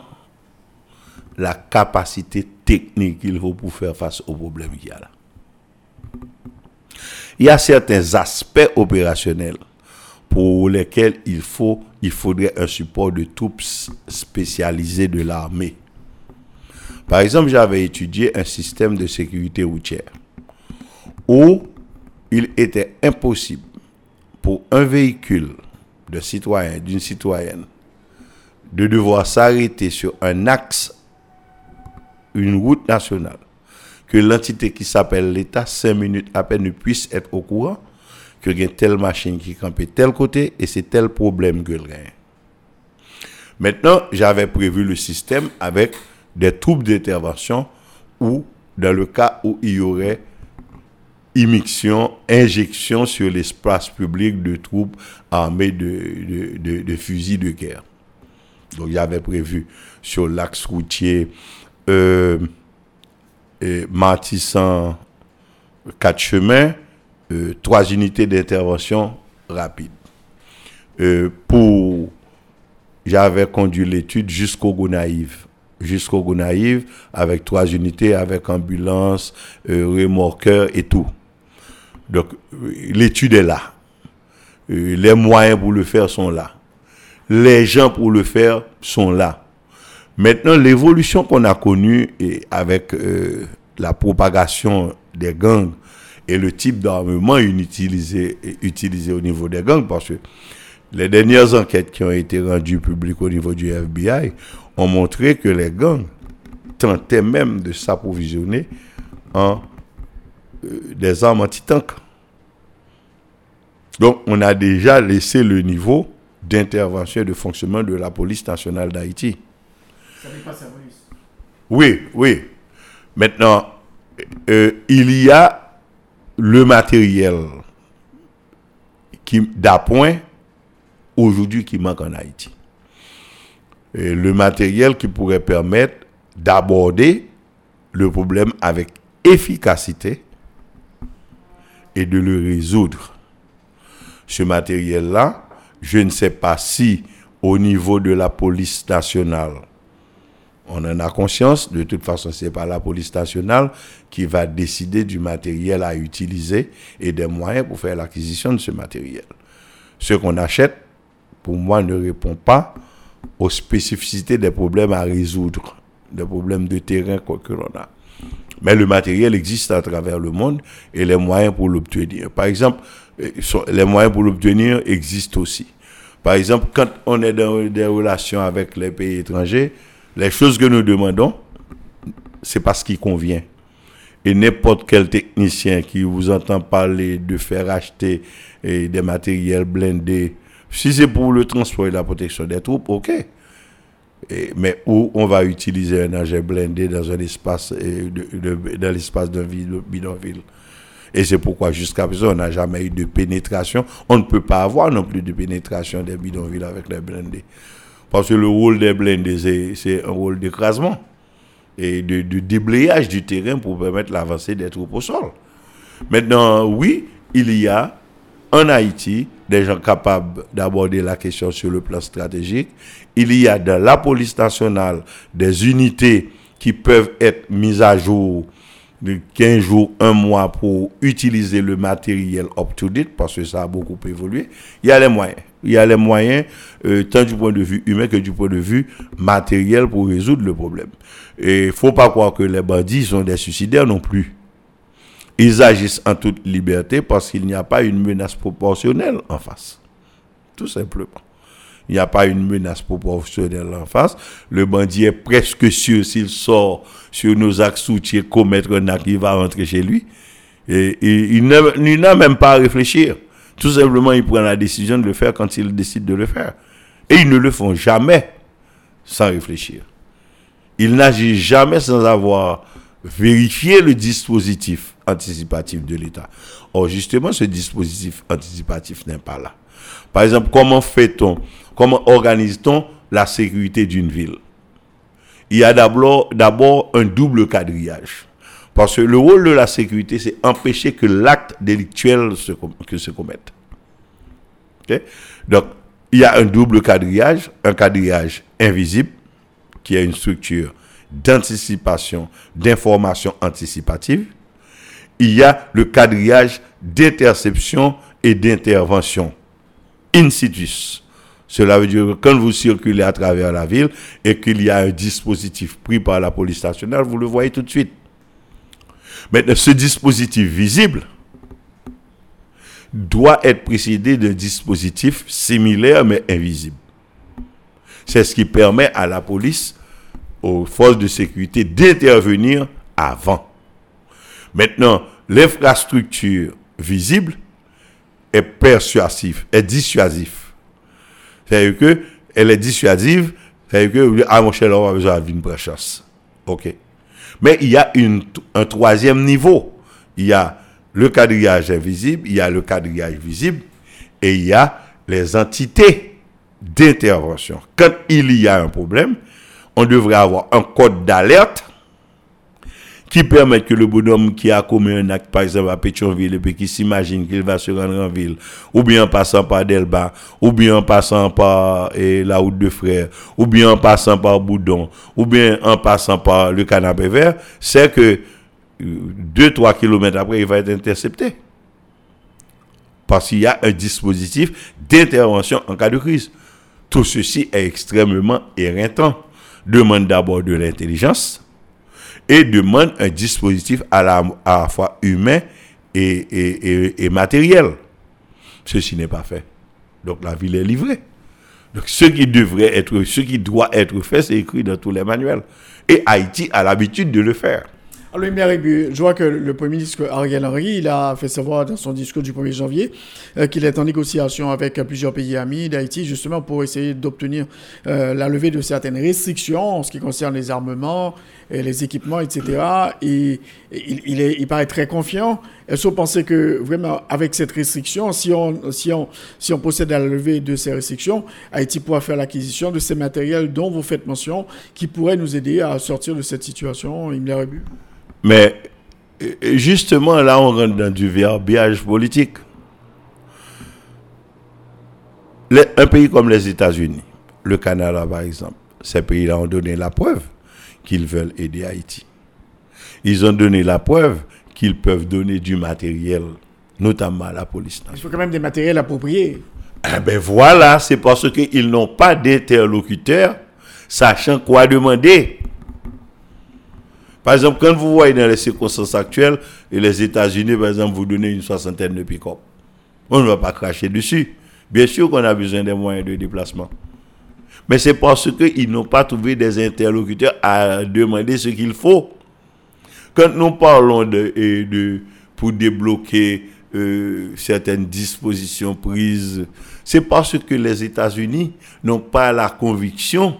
I: la capacité technique qu'il faut pour faire face aux problèmes qu'il y a là. Il y a certains aspects opérationnels pour lesquels il, faut, il faudrait un support de troupes spécialisées de l'armée. Par exemple, j'avais étudié un système de sécurité routière où il était impossible pour un véhicule de citoyen, d'une citoyenne, de devoir s'arrêter sur un axe une route nationale, que l'entité qui s'appelle l'État, cinq minutes à peine, ne puisse être au courant que y a telle machine qui campe tel côté et c'est tel problème que gagne. Maintenant, j'avais prévu le système avec des troupes d'intervention ou dans le cas où il y aurait immixtion, injection sur l'espace public de troupes armées de, de fusils de guerre. Donc, j'avais prévu sur l'axe routier euh, et quatre chemins, euh, trois unités d'intervention rapide. Euh, pour, j'avais conduit l'étude jusqu'au Gonaïve jusqu'au Gonaïve avec trois unités, avec ambulance, remorqueur et tout. Donc, l'étude est là. les moyens pour le faire sont là. Les gens pour le faire sont là. Maintenant, l'évolution qu'on a connue et avec euh, la propagation des gangs et le type d'armement utilisé, utilisé au niveau des gangs, parce que les dernières enquêtes qui ont été rendues publiques au niveau du FBI ont montré que les gangs tentaient même de s'approvisionner en euh, des armes anti-tank. Donc, on a déjà laissé le niveau d'intervention et de fonctionnement de la police nationale d'Haïti. Oui, oui. Maintenant, euh, il y a le matériel d'appoint, aujourd'hui, qui manque en Haïti. le matériel qui pourrait permettre d'aborder le problème avec efficacité et de le résoudre. Ce matériel-là, je ne sais pas si au niveau de la police nationale, on en a conscience, de toute façon, ce n'est pas la police nationale qui va décider du matériel à utiliser et des moyens pour faire l'acquisition de ce matériel. Ce qu'on achète, pour moi, ne répond pas aux spécificités des problèmes à résoudre, des problèmes de terrain que l'on a. Mais le matériel existe à travers le monde et les moyens pour l'obtenir. Par exemple, euh, les moyens pour l'obtenir existent aussi. Par exemple, quand on est dans des relations avec les pays étrangers, les choses que nous demandons, c'est parce qu'il convient. Et n'importe quel technicien qui vous entend parler de faire acheter eh, des matériels blindés, si c'est pour le transport et la protection des troupes, ok. mais où on va utiliser un engin blindé dans un espace, eh, dans l'espace d'un bidonville? Et c'est pourquoi jusqu'à présent, on n'a jamais eu de pénétration. On ne peut pas avoir non plus de pénétration des bidonvilles avec les blindés. Parce que le rôle des blindés, c'est un rôle d'écrasement et de, déblayage du terrain pour permettre l'avancée des troupes au sol. Maintenant, oui, il y a en Haïti des gens capables d'aborder la question sur le plan stratégique. Il y a dans la police nationale des unités qui peuvent être mises à jour de 15 jours, un mois pour utiliser le matériel up-to-date parce que ça a beaucoup évolué. Il y a les moyens. Il y a les moyens, euh, tant du point de vue humain que du point de vue matériel pour résoudre le problème. Et il faut pas croire que les bandits sont des suicidaires non plus. Ils agissent en toute liberté parce qu'il n'y a pas une menace proportionnelle en face. Tout simplement. Il n'y a pas une menace proportionnelle en face. Le bandit est presque sûr s'il sort sur nos axes routiers commettre un acte, il va rentrer chez lui. Et, il n'a même pas à réfléchir. Tout simplement, il prend la décision de le faire quand il décide de le faire. Et ils ne le font jamais sans réfléchir. Ils n'agissent jamais sans avoir vérifié le dispositif anticipatif de l'État. Or, justement, ce dispositif anticipatif n'est pas là. Par exemple, comment fait-on, comment organise-t-on la sécurité d'une ville? Il y a d'abord un double quadrillage. Parce que le rôle de la sécurité, c'est empêcher que l'acte délictuel se, que se commette. Donc, il y a un double quadrillage, un quadrillage invisible, qui est une structure d'anticipation, d'information anticipative. Il y a le quadrillage d'interception et d'intervention. In situ. Cela veut dire que quand vous circulez à travers la ville et qu'il y a un dispositif pris par la police nationale, vous le voyez tout de suite. Maintenant, ce dispositif visible doit être précédé d'un dispositif similaire mais invisible. C'est ce qui permet à la police, aux forces de sécurité d'intervenir avant. Maintenant, l'infrastructure visible est persuasive, est dissuasive. C'est-à-dire que elle est dissuasive, c'est-à-dire que ah mon cher, on a besoin d'une chasse. OK. Mais il y a un troisième niveau. Il y a le quadrillage invisible, il y a le quadrillage visible et il y a les entités d'intervention. Quand il y a un problème, on devrait avoir un code d'alerte qui permet que le bonhomme qui a commis un acte, par exemple à Pétionville, et puis qui s'imagine qu'il va se rendre en ville, ou bien en passant par Delba, ou bien en passant par la route de Frères, ou bien en passant par Boudon, ou bien en passant par le canapé vert, c'est que 2-3 km après, il va être intercepté. Parce qu'il y a un dispositif d'intervention en cas de crise. Tout ceci est extrêmement éreintant. Demande d'abord de l'intelligence, et demande un dispositif à la, à la fois humain et, et, matériel. Ceci n'est pas fait. Donc la ville est livrée. Donc ce qui devrait être, ce qui doit être fait, c'est écrit dans tous les manuels. Et Haïti a l'habitude de le faire.
A: Alors, je vois que le Premier ministre Ariel Henry, il a fait savoir dans son discours du 1er janvier euh, qu'il est en négociation avec plusieurs pays amis d'Haïti, justement pour essayer d'obtenir euh, la levée de certaines restrictions en ce qui concerne les armements, et les équipements, etc. Et, il, est, il paraît très confiant. Est-ce que vous pensez que vraiment, avec cette restriction, si on, si on, si on possède la levée de ces restrictions, Haïti pourra faire l'acquisition de ces matériels dont vous faites mention, qui pourraient nous aider à sortir de cette situation, il me
I: Mais justement, là, on rentre dans du verbiage politique. un pays comme les États-Unis, le Canada par exemple, ces pays-là ont donné la preuve qu'ils veulent aider Haïti. Ils ont donné la preuve qu'ils peuvent donner du matériel, notamment à la police
A: Il faut quand même des matériels appropriés.
I: Eh ben voilà, c'est parce qu'ils n'ont pas d'interlocuteur sachant quoi demander. Par exemple, quand vous voyez dans les circonstances actuelles, les États-Unis, par exemple, vous donnez une soixantaine de pick-up, on ne va pas cracher dessus. Bien sûr qu'on a besoin des moyens de déplacement. Mais c'est parce qu'ils n'ont pas trouvé des interlocuteurs à demander ce qu'il faut. Quand nous parlons de, de pour débloquer euh, certaines dispositions prises, c'est parce que les États-Unis n'ont pas la conviction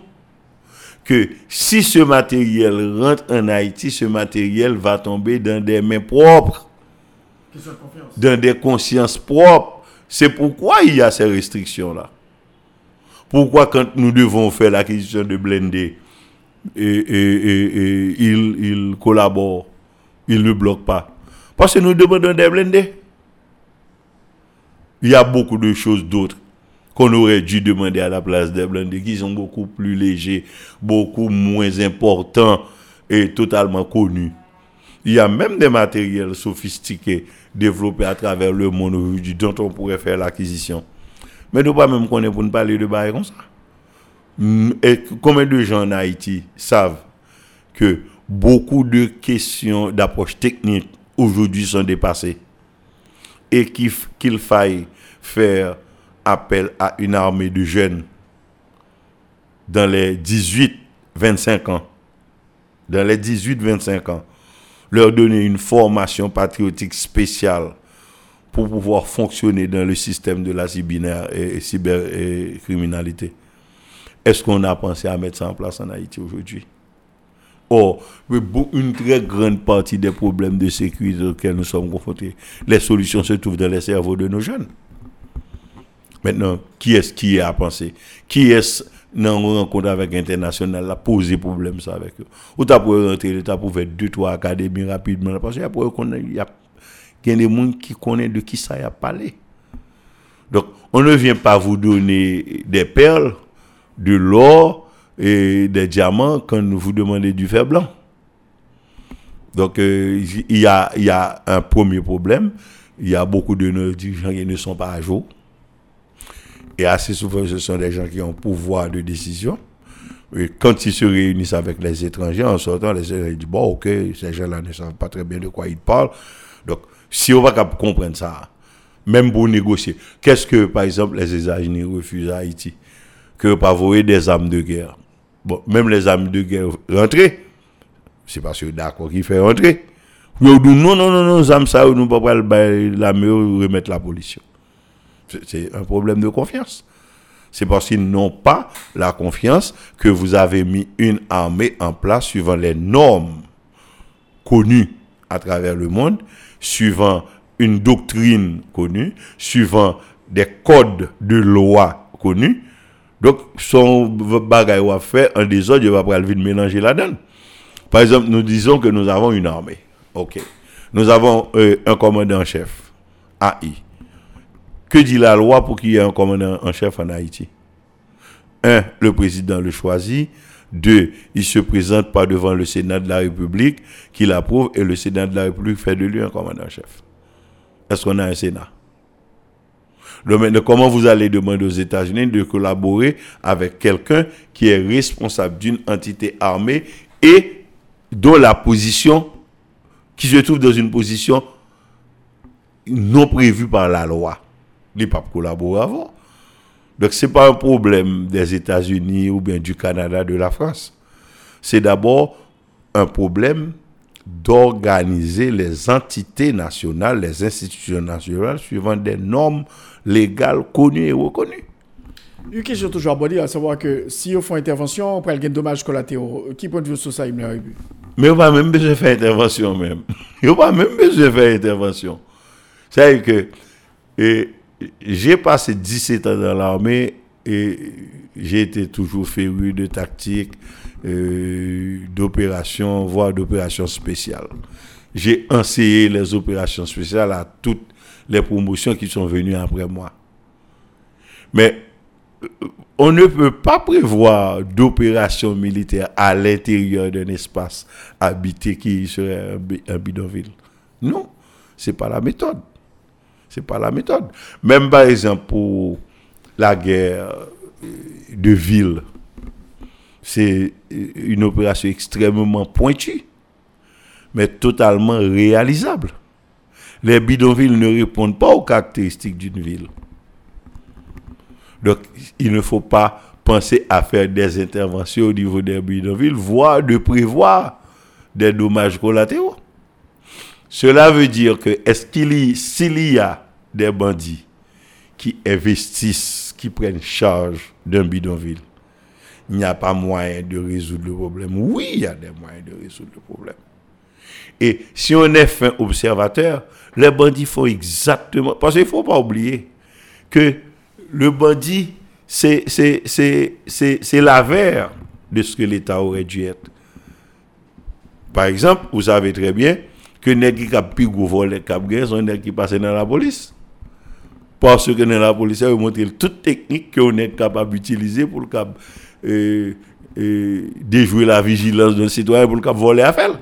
I: que si ce matériel rentre en Haïti, ce matériel va tomber dans des mains propres, dans des consciences propres. C'est pourquoi il y a ces restrictions-là. Pourquoi quand nous devons faire l'acquisition de blindés, et, il, collabore, il ne bloque pas Parce que nous demandons des blindés. Il y a beaucoup de choses d'autres qu'on aurait dû demander à la place des blindés, qui sont beaucoup plus légers, beaucoup moins importants et totalement connus. Il y a même des matériels sophistiqués développés à travers le monde dont on pourrait faire l'acquisition. Mais nous pas même connaître pour ne parler de bail comme ça. Mm, combien de gens en Haïti savent que beaucoup de questions d'approche technique aujourd'hui sont dépassées et qu'il faille faire appel à une armée de jeunes dans les 18-25 ans, dans les 18-25 ans, leur donner une formation patriotique spéciale pour pouvoir fonctionner dans le système de la cybercriminalité. Est-ce qu'on a pensé à mettre ça en place en Haïti aujourd'hui? Or, une très grande partie des problèmes de sécurité auxquels nous sommes confrontés, les solutions se trouvent dans les cerveaux de nos jeunes. Maintenant, qui est-ce qui a pensé? Qui est-ce dans une rencontre avec l'international a posé problème ça avec eux? Ou tu pour rentrer, tu pour faire deux, trois académies rapidement, parce qu'il y a il y a des gens qui connaissent de qui ça a parlé. Donc, on ne vient pas vous donner des perles, de l'or et des diamants quand vous demandez du fer blanc. Donc, euh, il, y a, y a un premier problème. Il y a beaucoup de nos dirigeants qui ne sont pas à jour. Et assez souvent, ce sont des gens qui ont pouvoir de décision. Et quand ils se réunissent avec les étrangers, en sortant, les étrangers disent, bon, ok, ces gens-là ne savent pas très bien de quoi ils parlent. Si on va comprendre ça, même pour négocier, qu'est-ce que, par exemple, les États-Unis refusent à Haïti? Que pas voyer des armes de guerre. Bon, même les armes de guerre rentrer, c'est parce que d'accord qui fait rentrer. non, non, non, non, les armes ça, nous ne pouvons pas la remettre la police. C'est un problème de confiance. C'est parce qu'ils n'ont pas la confiance que vous avez mis une armée en place suivant les normes connues à travers le monde suivant une doctrine connue, suivant des codes de loi connus. Donc, son bagage va faire en désordre, il va pas le mélanger la donne. Par exemple, nous disons que nous avons une armée. OK. Nous avons euh, un commandant en chef, AI. Que dit la loi pour qu'il y ait un commandant en chef en Haïti? Un, le président le choisit. Deux, il se présente pas devant le Sénat de la République qui l'approuve et le Sénat de la République fait de lui un commandant-chef. Est-ce qu'on a un Sénat? Donc comment vous allez demander aux États-Unis de collaborer avec quelqu'un qui est responsable d'une entité armée et dont la position, qui se trouve dans une position non prévue par la loi? Il ne pas collaborer avant. Donc ce n'est pas un problème des États-Unis ou bien du Canada, de la France. C'est d'abord un problème d'organiser les entités nationales, les institutions nationales suivant des normes légales connues et reconnues.
A: Une question toujours abordée, à savoir que si on fait intervention, on prend le dommage collatéraux. Qui peut de vue sur ça, il
I: Mais on va même besoin de faire intervention même. On va même besoin de faire intervention. C'est-à-dire que j'ai passé 17 ans dans l'armée et j'ai été toujours féru de tactique, euh, d'opérations, voire d'opérations spéciales. J'ai enseigné les opérations spéciales à toutes les promotions qui sont venues après moi. Mais euh, on ne peut pas prévoir d'opérations militaires à l'intérieur d'un espace habité qui serait un bidonville. Non, c'est pas la méthode. C'est pas la méthode. Même par exemple pour la guerre de ville, c'est une opération extrêmement pointue, mais totalement réalisable. Les bidonvilles ne répondent pas aux caractéristiques d'une ville. Donc, il ne faut pas penser à faire des interventions au niveau des bidonvilles, voire de prévoir des dommages collatéraux. Cela veut dire que, est-ce qu'il s'il y a des bandits qui investissent, qui prennent charge d'un bidonville, il n'y a pas moyen de résoudre le problème. Oui, il y a des moyens de résoudre le problème. Et si on est fin observateur, les bandits font exactement... Parce qu'il ne faut pas oublier que le bandit, c'est l'avers de ce que l'État aurait dû être. Par exemple, vous savez très bien que gens qui ont pu voler les sont les qui passent dans la police. Parce que dans la police, ils montré toute technique qu'on est capable d'utiliser pour euh, euh, déjouer la vigilance d'un citoyen pour le voler à faire.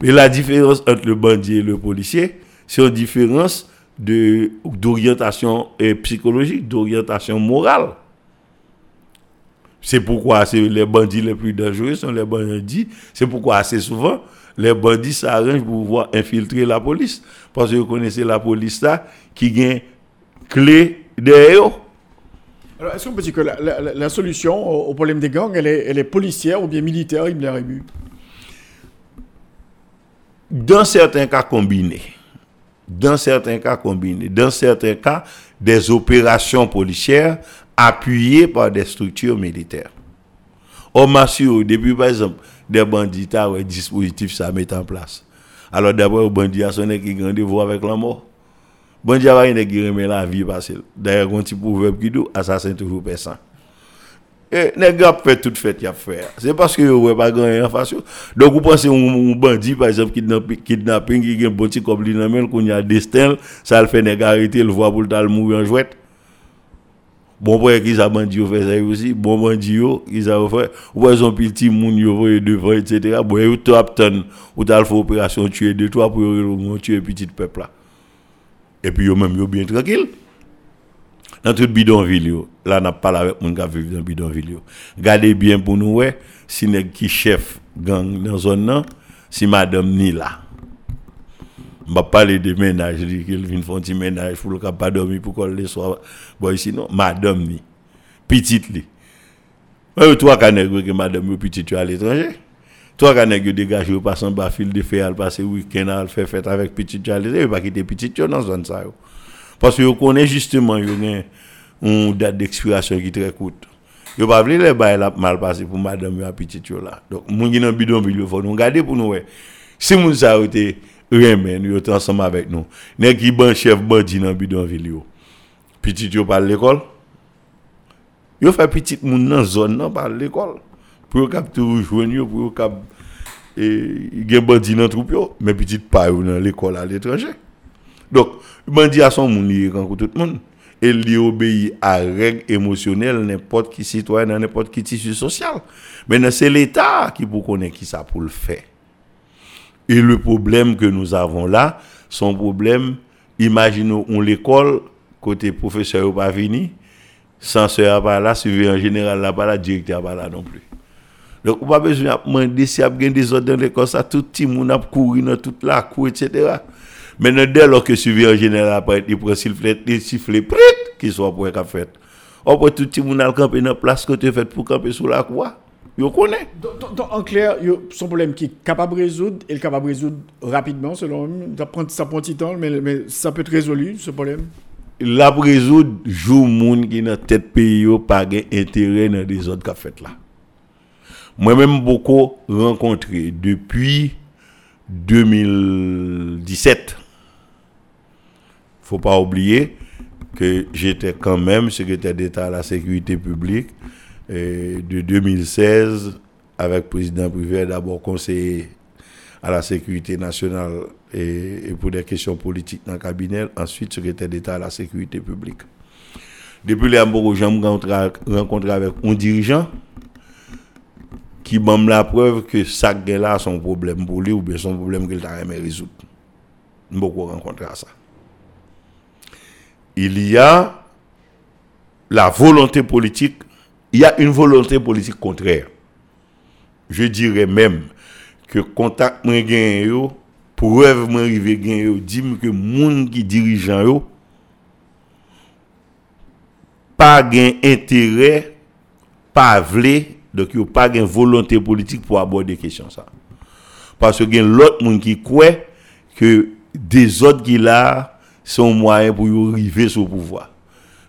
I: Mais la différence entre le bandit et le policier, c'est une différence d'orientation psychologique, d'orientation morale. C'est pourquoi les bandits les plus dangereux sont les bandits. C'est pourquoi assez souvent, les bandits s'arrangent pour pouvoir infiltrer la police. Parce que vous connaissez la police là, qui gagne clé derrière.
A: Alors, est-ce qu'on peut dire que la, solution au, problème des gangs, elle est, elle est policière ou bien militaire, il me l'a
I: Dans certains cas combinés, dans certains cas combinés, dans certains cas des opérations policières appuyées par des structures militaires. Massif, au début, par exemple, des bandits, des dispositifs ça met en place. Alors d'abord, les bandits, ils qui rendez-vous avec la mort. Bandit va rien qui remet la vie parce d'ailleurs, quand tu proverbe qui dit assassin toujours personne. Et les gars fait toute fête y a faire. C'est parce que vous pas gagné en face. Donc vous pensez un bandit par exemple kidnapping, kidnapping qui a un petit comme l'inamel qu'on y a destin, ça le fait nèg arrêter le voir pour le mourir en jouette. Bon pour qu'ils a bandit fait ça aussi, bon bandit yo, ils a fait. Ou ils ont petit moun yo devant etc. Bon yo top ton ou t'as fait opération? Tuer deux trois pour tuer petit peuple là. Et puis yo même yo bien tranquille dans toute bidonville là n'a pas avec mon gars vivre dans bidonville Gardez bien pour nous ouais si nèg qui chef gang dans zone là si madame ni là m'a parler de ménage dit qu'il vient faire un petit ménage pour le cap pas dormir pour qu'on le soir bon sinon madame ni petite li ouais toi quand que madame yo petite à l'étranger? Toi quand nèg dégagé ou passe en bas fil de fer al passer week-end al faire fête avec petite à l'étranger pas quitter petite dans zone ça yo parce que vous connaissez justement une date d'expiration qui est très courte. Vous pas les bails mal passé pour madame et petite là. Donc, mon qui dans bidon il faut nous garder pour nous. Si nous ça été remen, yo ensemble avec nous. Nèg qui bon chef bandi dans bidonville yo. Petit yo par l'école. Yo fait petit moun dans zone nan par l'école. Pour cap toujours joindre pour cap et gen bandi dans troupe yo, petit pas dans l'école à l'étranger. Donc, bandi à son monde, il tout le monde. Et il obéit à règles émotionnelles n'importe qui citoyen n'importe qui tissu social. C'est l'État qui vous connaît qui pour le faire. Et le problème que nous avons là, son problème, imaginons on l'école, côté professeur pas venu, censeur pas là, surveillant général là pas là, directeur pas là non plus. Donc, on pas besoin de demander si y a des ordres dans l'école, ça, tout le monde a couru dans toute la cour, etc. Maintenant, dès lors que surveillant général après, il prend sifflet, il sifflet, qui soit pour être fait. Après, tout le monde a campé dans la place que tu fait pour camper sous la croix. Yo connaît.
A: Donc, donc, en clair, yo, son problème qui est capable de résoudre, et capable de résoudre rapidement, selon. Ça prend, ça prend un petit temps, mais, mais ça peut être résolu, ce problème.
I: La résoudre, jour moun qui dans tête pays pas gen intérêt dans des autres qu'a fait là. Moi-même beaucoup rencontré depuis 2017. Faut pas oublier que j'étais quand même secrétaire d'État à la sécurité publique de 2016 avec président privé d'abord conseiller à la sécurité nationale et, pour des questions politiques dans le cabinet, ensuite secrétaire d'État à la sécurité publique. Depuis les Ambourou, j'ai rencontré avec un dirigeant qui m'a la preuve que ça là son problème pour lui ou bien son problème qu'il a aimé résoudre. Beaucoup rencontré ça. Il y a la volonté politique, il y a une volonté politique contraire. Je dirais même que contact moi gagne yo, preuve moi arrivé gagne yo, dit que monde qui dirigeant yo pas gain intérêt pas vle donc yo pas gain volonté politique pour aborder question ça parce que gen l'autre monde qui croit que des autres qui là sont moyens pour arriver au pouvoir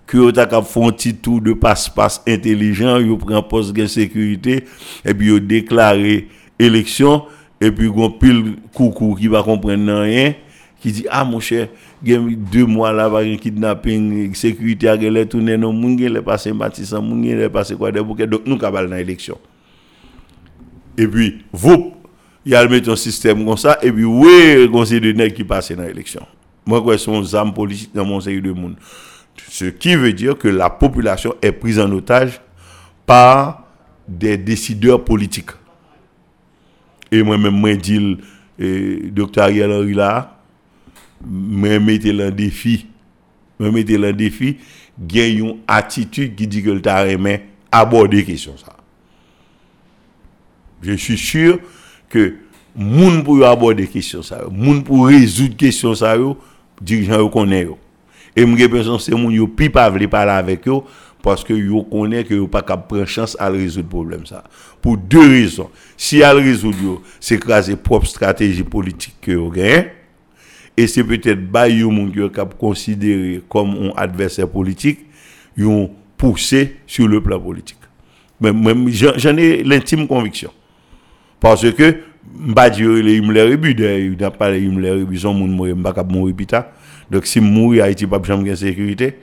I: que yo ta font petit tour de passe-passe intelligent yo prend poste de sécurité et puis yo déclarer élection et puis gon pile coucou qui va comprendre rien qui dit ah mon cher gen deux mois là par un kidnapping sécurité a gelé tourner non moun gelé passé bâtissement moun gelé passé quoi des bouquets. Donc nous cabal dans élection et puis vous il y a un système comme ça et puis oui conseil de nèg qui passe dans l'élection. Moi quoi son âme politique dans mon série de monde ce qui veut dire que la population est prise en otage par des décideurs politiques. Et moi-même moi dit le docteur Ariel Henry là me mettez le défi. Me mettez le défi. Gagne une attitude qui dit que le t'a aimé aborder question ça. Je suis sûr que moun pour aborder question ça moun pour résoudre question ça dirigeant connaît et l'impression c'est moun yo pi pas vle parler avec yo parce que yo connaît que yo pas capable prendre chance à résoudre problème ça pour deux raisons si elle résoudre yo c'est à propre stratégie politique que yo gagne et c'est peut-être pas yon moun qui est considéré comme un adversaire politique, yon poussé sur le plan politique. Même j'en ai l'intime conviction. Parce que m'ba dire les Himmler rebu il n'a pas les Himmler rebu son moun mourir m'ba k'ap mourir pita. Donc si mourir Haïti pas jamais sécurité.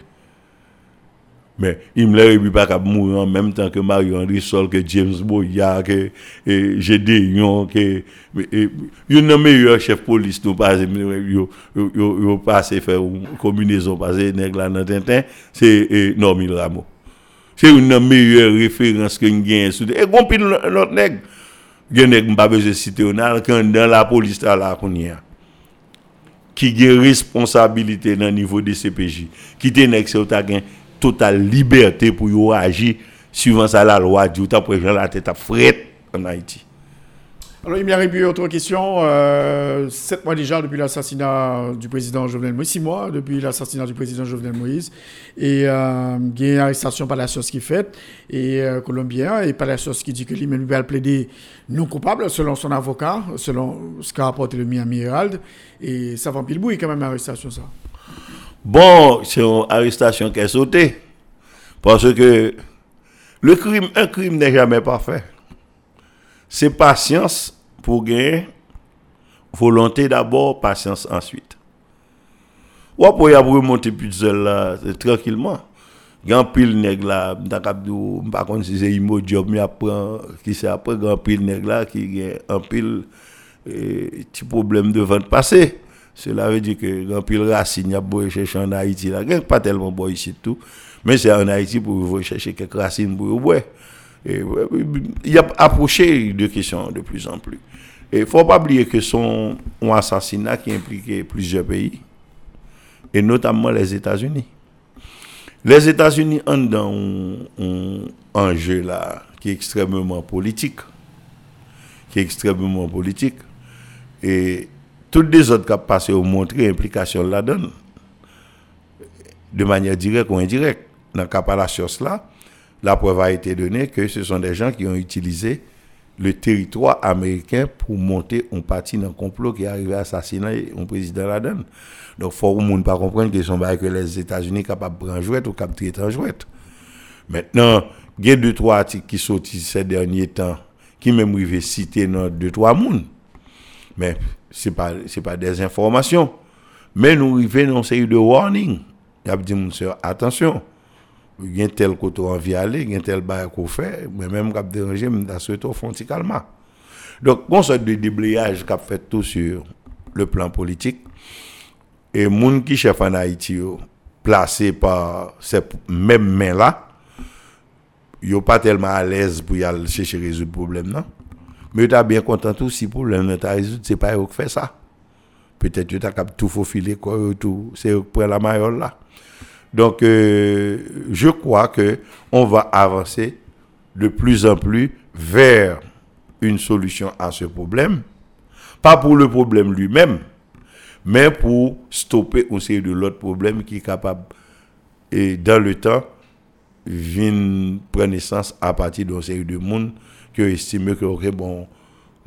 I: Mais il me pas qu'à mourir en même temps que Mario Henry Sol, que James Boya, que Gédéon, que il y a meilleur chef police nous pas yo yo yo passé faire une combinaison passé nèg là dans Tintin, c'est Normil Rameau. C'est une meilleure référence que gagne sous et gon pile l'autre nèg. Pas besoin citer quand dans la police là qu'on y a qui a responsabilité dans niveau des CPJ, qui nèg c'est totale liberté pour agir suivant la loi du temps pour la tête à fret en Haïti.
A: Alors, il m'y a eu autre question. Euh, sept mois déjà depuis l'assassinat du président Jovenel Moïse, six mois depuis l'assassinat du président Jovenel Moïse. Et euh, il y a une arrestation par la source qui fait, et euh, colombien, et par la source qui dit que lui-même va plaider non coupable, selon son avocat, selon ce qu'a rapporté le Miami Herald. Et ça va pile bouille quand même, l'arrestation, ça.
I: Bon, c'est une arrestation qui est sautée. Parce que le crime, un crime n'est jamais parfait. C'est patience pour gagner. Volonté d'abord, patience ensuite. Ou après, y a remonter plus là, tranquillement. Grand pile nèg là, par contre si c'est imo job, mais après, qui c'est après, grand pile nèg là, qui a un pile, petit problème de vente passé. Cela veut dire que grand pile racine, y a beau chercher en Haïti là, pas tellement beau ici tout, mais c'est en Haïti pour chercher quelques racines pour boire. Et il a approché de questions de plus en plus. Et il faut pas oublier que son assassinat qui impliquait plusieurs pays, et notamment les États-Unis. Les États-Unis ont dans un enjeu là qui est extrêmement politique, qui est extrêmement politique, et toutes les autres qui passé ont montré l'implication là-dedans, de manière directe ou indirecte. Dans le cas de la chose là, la preuve a été donnée que ce sont des gens qui ont utilisé le territoire américain pour monter un parti dans le complot qui est arrivé à assassiner un président Laden. Donc, il faut que le monde pas comprendre que sont que les États-Unis sont capables de prendre jouette ou capturer en jouette. Maintenant, il y a deux, trois articles qui sortis ces derniers temps, qui même arrivent citer dans deux, trois mondes. Mais ce n'est pas, pas des informations. Mais nous arrivons dans une série de warnings. Il y a dit, attention, y a tel côté envie d'aller, il y a tel bail qu'on fait, mais même quand déranger, je souhaité au fond calme. Donc, on sorte de déblayage qu'a fait tout sur le plan politique. Et gens qui chef en Haïti, placés par ces mêmes mains-là, sont pas tellement à l'aise pour y aller chercher résoudre le problème, non? Mais tu es bien content tout si le problème n'est pas c'est pas eux qui fait ça. Peut-être que tu as tout faufiler, quoi, tout, c'est prennent la maillot là. Donc, euh, je crois que on va avancer de plus en plus vers une solution à ce problème. Pas pour le problème lui-même, mais pour stopper aussi de l'autre problème qui est capable, et dans le temps, vient prendre naissance à partir d'un série de monde qui estime que, ok, bon,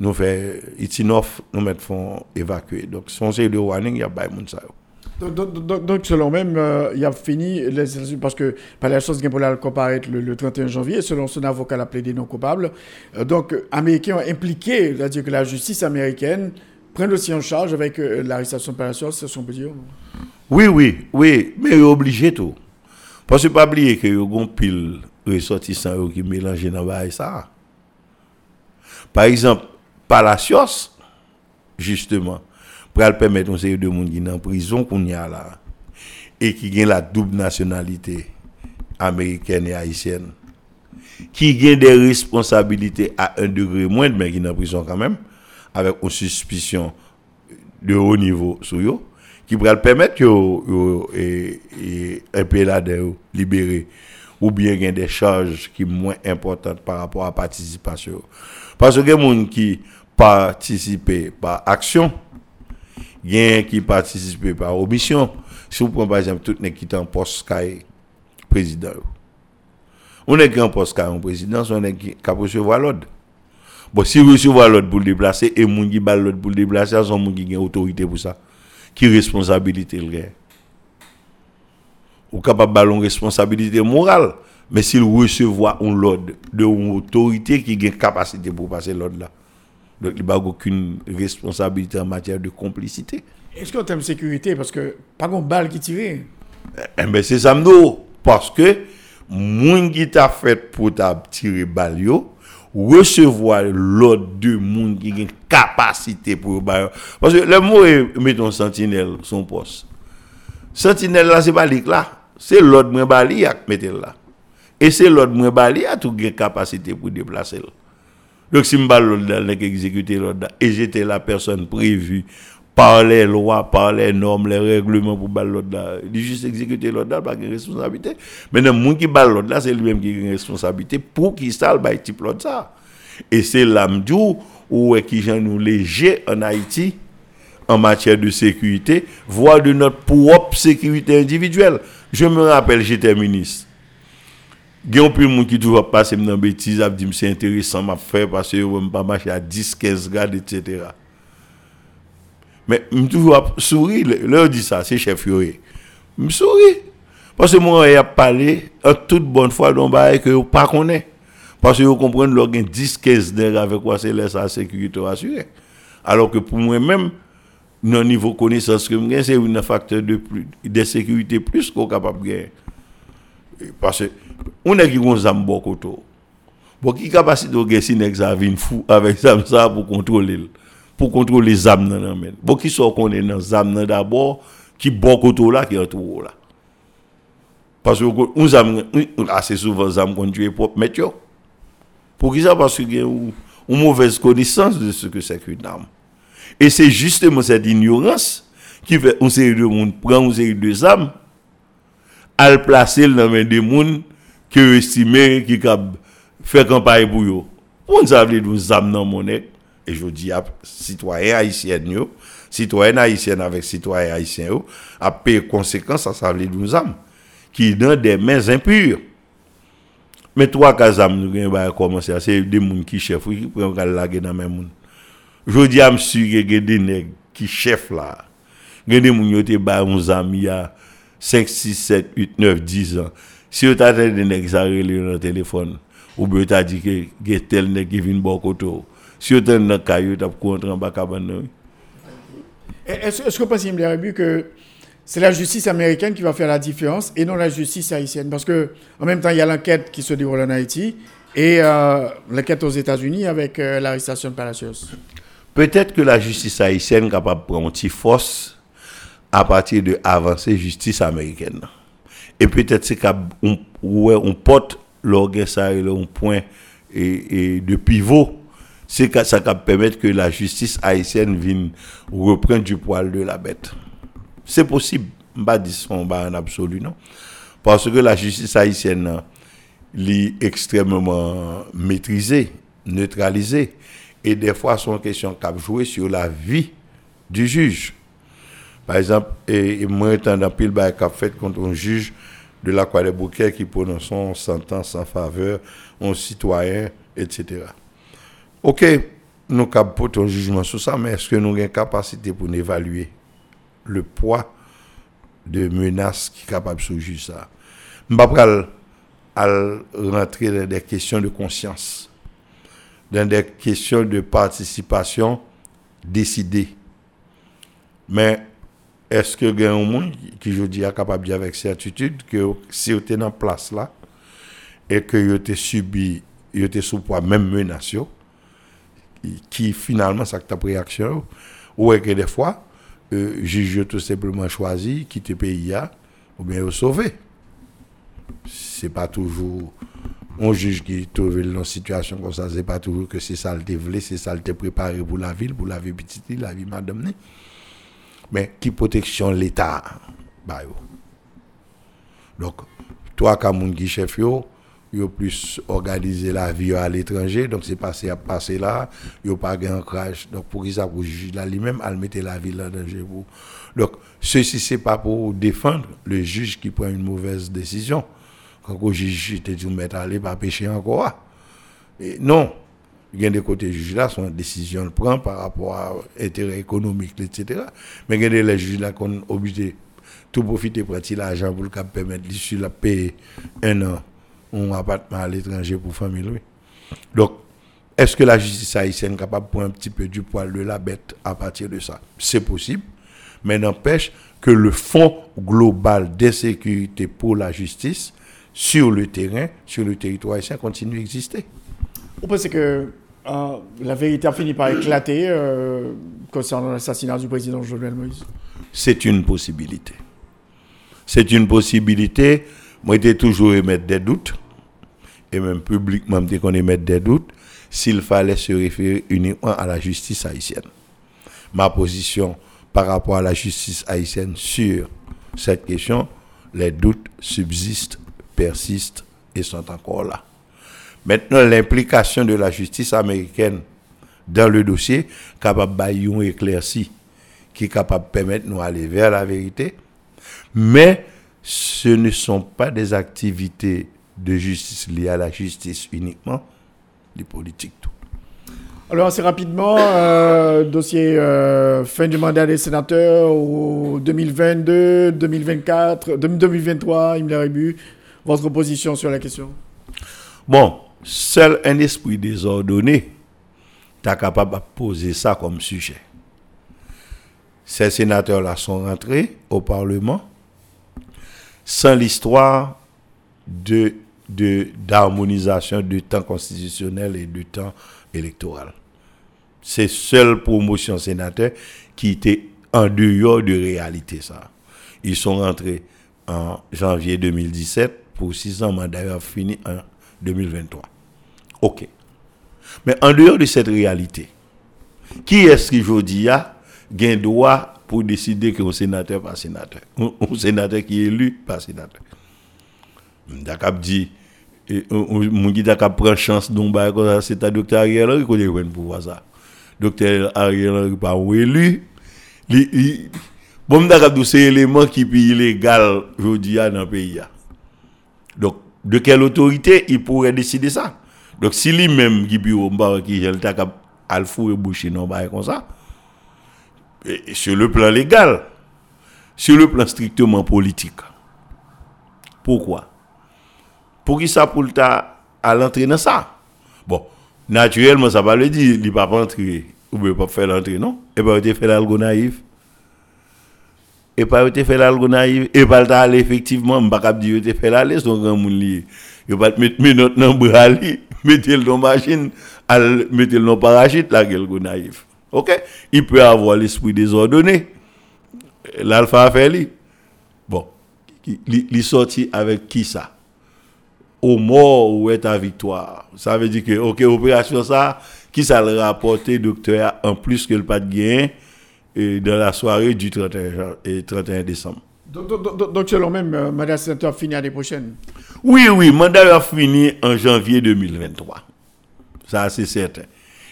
I: nous fait, Itinoff, nous mettons évacuer. Donc, son série de warning, il y a pas de monde ça.
A: Donc, selon même, euh, il a fini les parce que par la chose pour le, 31 janvier, selon son avocat l'a plaidé non coupable. Euh, donc, Américains ont impliqué, c'est-à-dire que la justice américaine prenne aussi en charge avec euh, l'arrestation par la chose, c'est ce qu'on peut dire
I: Oui, oui, oui, mais il est obligé tout. Parce que pas oublier que y a pile ressortissant qui mélangent dans ça. Par exemple, Palacios, justement, pour permettre aux de monde qui en prison qu'on y a là et qui ont la double nationalité américaine et haïtienne qui ont des responsabilités à un degré moindre mais qui sont en prison quand même avec une suspicion de haut niveau sur eux qui pourrait permettre que et, un peu là ou bien il des charges qui sont moins importantes par rapport à la participation. Parce que les gens qui participent par action qui participent par omission. Si vous prenez par exemple tout les qui est en poste président. On est en poste en président, on est qui a recevoir l'ordre. Bon, si vous recevez l'ordre pour le déplacer, et moun qui l'ordre pour le déplacer, c'est moun qui autorité pour ça. Qui responsabilité le gain? Ou capable ballon responsabilité morale. Mais s'il recevoir un l'ordre de une autorité qui a capacité pour passer l'ordre. Donc, il n'y a aucune responsabilité en matière de complicité.
A: Est-ce qu'en termes de sécurité, parce que pas de balle qui tire
I: eh, ben, c'est ça, parce que moun qui t'a fait pour ta tirer balle recevoir l'ordre de monde qui a une capacité pour balle. Parce que le mot est mettons sentinelle son poste. Sentinelle là c'est pas là. C'est l'ordre moins bali à mettre là. Et c'est l'ordre moins bali à tout une capacité pour déplacer donc, si je suis exécuter l'ordre, et j'étais la personne prévue par les lois, par les normes, les règlements pour l'ordre, il juste exécuter l'ordre, pas de responsabilité. Mais le monde qui bat l'ordre, c'est lui-même qui a une responsabilité pour qu'il s'aille bah, type l'ordre ça. Et c'est l'amdou ou qui j'en nous léger en Haïti en matière de sécurité, voire de notre propre sécurité individuelle. Je me rappelle, j'étais ministre. Il y a plus de monde qui toujours passer dans bêtise, a dit c'est intéressant m'a faire parce que je pas marcher à 10 15 grades etc. Mais je toujours sourire, leur dit ça, c'est chef Yori. Je souris parce que moi il a parlé en toute bonne foi d'un bail que pas connaît. Parce que vous comprenez leur 10 15 nègres avec quoi c'est la sécurité assurée. Alors que pour moi-même non niveau connaissance que c'est un facteur de plus de sécurité plus qu'on capable de gagner. On est qui ont zam bokoto. Bon qui capacité de gagner si nek ça vinn fou avec zam ça pour contrôler pour contrôler zam nan men. Bon qui sont qu'on est dans zam nan d'abord qui bokoto là qui tout là. Parce que on zam assez souvent zam qu'on tue propre mettre Pour qui ça? Parce que une mauvaise connaissance de ce que c'est qu'une arme. Et c'est justement cette ignorance qui fait une série de monde prend une série de armes à le placer dans les des gens qui estiment qui fait campagne pour eux. On ça veut nous amener dans monnaie et je dis à citoyens haïtiens citoyens haïtiens avec citoyens haïtiens à payer conséquence à ça veut nous amener qui dans des mains impures. Mais trois cas nous avons commencé, c'est des gens qui chef, qui monde. Je dis à monsieur que a des nègres qui chef là. A des gens qui ont ba amis il y a 5, 6, 7, 8, 9, 10 ans. Si vous avez des nègres qui ont le téléphone, ou bien tu as dit que il y a tel qui vient de bon côté. Si vous avez un caillou, tu as contre en bas
A: Est-ce que vous pensez, que c'est la justice américaine qui va faire la différence et non la justice haïtienne? Parce que en même temps, il y a l'enquête qui se déroule en Haïti et euh, l'enquête aux États-Unis avec euh, l'arrestation de Palacios.
I: Peut-être que la justice haïtienne est capable de prendre une force à partir de avancer justice américaine. Et peut-être c'est qu'on on porte l'orgue ça et un point et, de pivot. C'est que ça va permettre que la justice haïtienne vienne reprendre du poil de la bête. C'est possible. Pas dire en absolu, non? Parce que la justice haïtienne est extrêmement maîtrisée, neutralisée et des fois sont questions qui jouer sur la vie du juge. Par exemple, et, moi étant dans pile qui fait contre un juge de la Croix des Bouquets qui prononce son sentence en faveur un citoyen, etc. Ok, nous avons un jugement sur ça, mais est-ce que nous avons une capacité pour évaluer le poids de menaces qui est capable de juge ça? Je ne vais rentrer dans des questions de conscience dans des questions de participation décidée. Mais est-ce que il y a un monde qui, je dis, capable de dire avec certitude que si vous êtes en place là, et que vous avez subi, vous êtes sous poids même menace, qui finalement, ça que pris action, ou est que des fois, euh, juge tout simplement choisi, quitter le pays, ou bien vous sauver. C'est pas toujours on juge qui trouve dans une situation comme ça, c'est pas toujours que c'est ça le voulu, c'est ça le préparé pour la ville, pour la vie petite, la vie madame. Mais qui protection l'État? Bah, Donc, toi, comme qui chef, yo, yo plus organiser la vie à l'étranger, donc c'est passé à passer là, yo pas un crash. Donc, pour qui ça, pour juger là lui-même, elle mettre la ville en danger. Donc, ceci, c'est pas pour défendre le juge qui prend une mauvaise décision quand le juge te dit mettre aller pas pécher encore. Et non, il y a des côtés juges là, son décision le prend par rapport à l'intérêt économique, etc. Mais il y a des juges là qu'on est obligé tout profiter pour l'argent pour le permettre de la payer un an appartement à l'étranger pour famille. Donc, est-ce que la justice haïtienne est capable de prendre un petit peu du poil de la bête à partir de ça? C'est possible, mais n'empêche que le fonds global d'insécurité pour la justice sur le terrain, sur le territoire haïtien, continue d'exister.
A: Vous pensez que euh, la vérité a fini par éclater euh, concernant l'assassinat du président Jovenel Moïse?
I: C'est une possibilité. C'est une possibilité. Moi, j'ai toujours émettre des doutes, et même publiquement, je qu'on émettre des doutes, s'il fallait se référer uniquement à la justice haïtienne. Ma position par rapport à la justice haïtienne sur cette question, les doutes subsistent persistent et sont encore là. Maintenant, l'implication de la justice américaine dans le dossier, capable de éclairci, qui est capable de permettre nous aller vers la vérité, mais ce ne sont pas des activités de justice liées à la justice uniquement, des politiques tout.
A: Alors, assez rapidement, euh, dossier euh, fin du mandat des sénateurs au 2022, 2024, 2023, il me votre position sur la question?
I: Bon, seul un esprit désordonné est capable de poser ça comme sujet. Ces sénateurs-là sont rentrés au Parlement sans l'histoire de d'harmonisation de, temps constitutionnel et de temps électoral. C'est seule promotion sénateur qui était en dehors de réalité ça. Ils sont rentrés en janvier 2017 pour six ans, mandat fini en 2023. OK. Mais en dehors de cette réalité, qui est-ce qui, dis, a un droit pour décider que un sénateur pas sénateur Un sénateur qui est élu pas sénateur? D'accord dit, mon qui d'accord prend chance bail comme c'est à docteur Ariel Henry qu'on est pour voir ça. Docteur Ariel Henry pas élu. Bon, d'accord, c'est élément qui est illégal, dis, dans le pays. Donc, de quelle autorité il pourrait décider ça? Donc, si lui-même, qui bureau, qui a le al fou et boucher, non, comme ça, sur le plan légal, sur le plan strictement politique. Pourquoi? Pour qui ça pour à l'entrée dans ça? Bon, naturellement, ça va le dire, il va pas entrer, ou ne pas faire l'entrée, non? Et bien, il fait l'algo naïf. Et pas il fait l'algo naïf. Et pas aller effectivement, je ne pas dire qu'il fait la liste, donc un monde lié. Va te mettre mes notes dans le bras, mettre le dans machine, mettre le dans le parachute, la gueule naïf. Ok? Il peut avoir l'esprit désordonné. L'alpha a fait lui. Bon. Il sorti avec qui ça? Au mort ou est à victoire? Ça veut dire que, ok, opération ça, qui ça le rapporté, docteur, en plus que le pas de gain? Dans la soirée du 31, et 31 décembre.
A: Donc, donc, donc selon même, euh, mandat sénateur fini l'année prochaine
I: Oui, oui, mandat a fini en janvier 2023. Ça, c'est certain.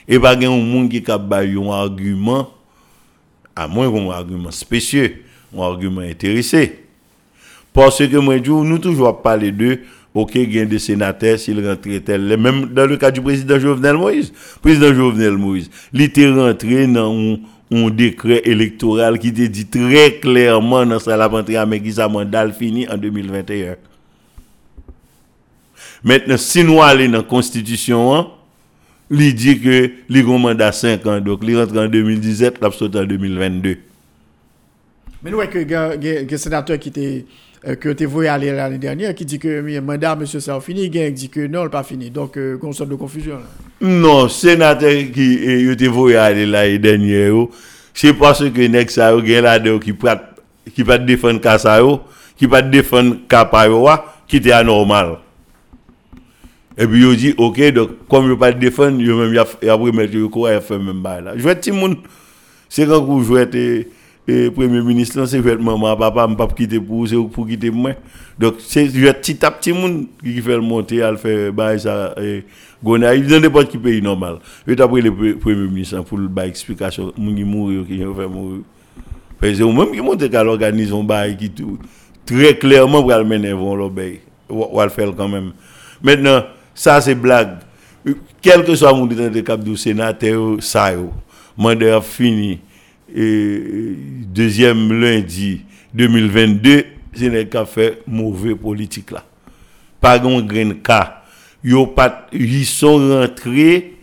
I: Et pas un monde qui a un argument, à moins qu'on un argument spécieux, un argument intéressé. Parce que moi, je nous toujours parler de, ok, il y a des sénateurs, s'ils rentrent tel, même dans le cas du président Jovenel Moïse. Président Jovenel Moïse, il était rentré dans un, décret électoral qui te dit très clairement dans sa lavanterie, mais qui sa mandat fini en 2021. Maintenant, si nous allons dans la Constitution, hein, il dit que un mandat 5 ans, donc il rentre en 2017, il saute en 2022.
A: Mais nous, il y a un sénateur qui était euh, que tu voué aller l'année dernière qui dit que le mandat monsieur ça a fini, il dit que non, il pas fini. Donc, euh, sorte de confusion.
I: Non, senatèr ki e, yote voye ale la e denye yo, se pasè ke nek sa yo gen la de yo ki pat defon ka sa yo, ki pat defon ka pa yo wa, ki te anormal. E pi yo di, ok, dok, kom yo pat defon, yo mèm yapre mette yo kwa, yapre mèm bay la. Jwè ti moun, se kan kou jwè te e, premier ministre lan, se jwè te maman, papa, mpap kite pou, se ou pou kite mwen. Dok, se jwè ti tap ti moun, ki fèl monte al fè bay sa... E, et, il dans n'importe quel pays normal. Vais après le premier ministre pour le bail explication, mon qui mourir, qui fait mourir. C'est même qui monte qu'à l'organiser un bail qui tout, très clairement, pour le mener, vont le. On va le faire quand même. Maintenant, ça, c'est blague. Quel que soit mon de cap du sénateur, ça, mandat fini, et deuxième lundi 2022, c'est n'est qu'à faire mauvais politique là. Pas grand grain cas. Ils sont rentrés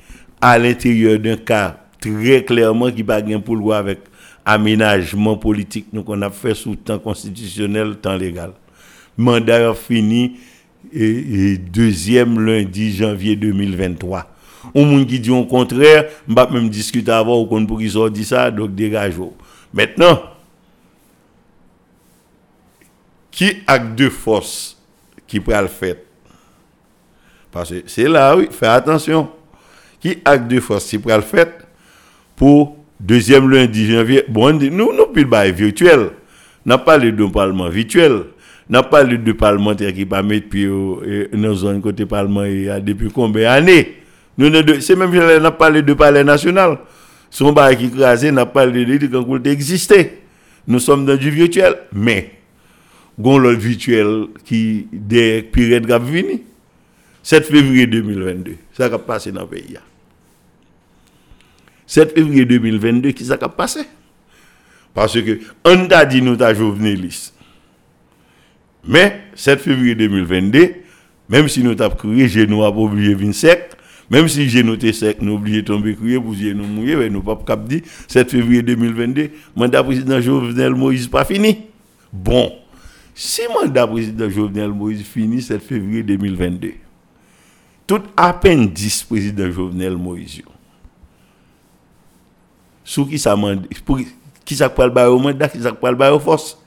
I: à l'intérieur d'un cas très clairement qui pas gain pour le avec aménagement politique qu'on a fait sous temps constitutionnel, temps légal. Mandat fini et, deuxième lundi janvier 2023. On monde qui dit au contraire, je vais même discuter avant ou pour qu'ils ça, donc dégage. Maintenant, qui a deux forces qui peut le faire? Parce que c'est là, oui, fais attention. Qui a deux forces qui peut le faire pour deuxième lundi janvier Bon, nous, nous, plus le virtuel. N'a pas parlé d'un parlement virtuel. N'a pas de parlementaires qui pas mettre pied dans la zone côté parlement il y a depuis combien d'années? Nous c'est même n'a pas de palais national. Son bail qui crasé n'a pas de quand il existait. Nous sommes dans du virtuel. Mais gon le virtuel qui des périodes qui venu 7 février 2022 ça a passé dans le pays 7 février 2022 qui ça a passé parce que on a dit nous ta journaliste mais 7 février 2022, même si nous avons crié, j'ai nous pas oublié vin sec, même si j'ai noté sec, nous oublié tomber crier pour nous mouiller, mais nous pas cap dit 7 février 2022, mandat président Jovenel Moïse pas fini. Bon, si mandat président Jovenel Moïse fini 7 février 2022, tout appendice président Jovenel Moïse, sous qui ça pour qui ça le mandat, qui ça peut le force.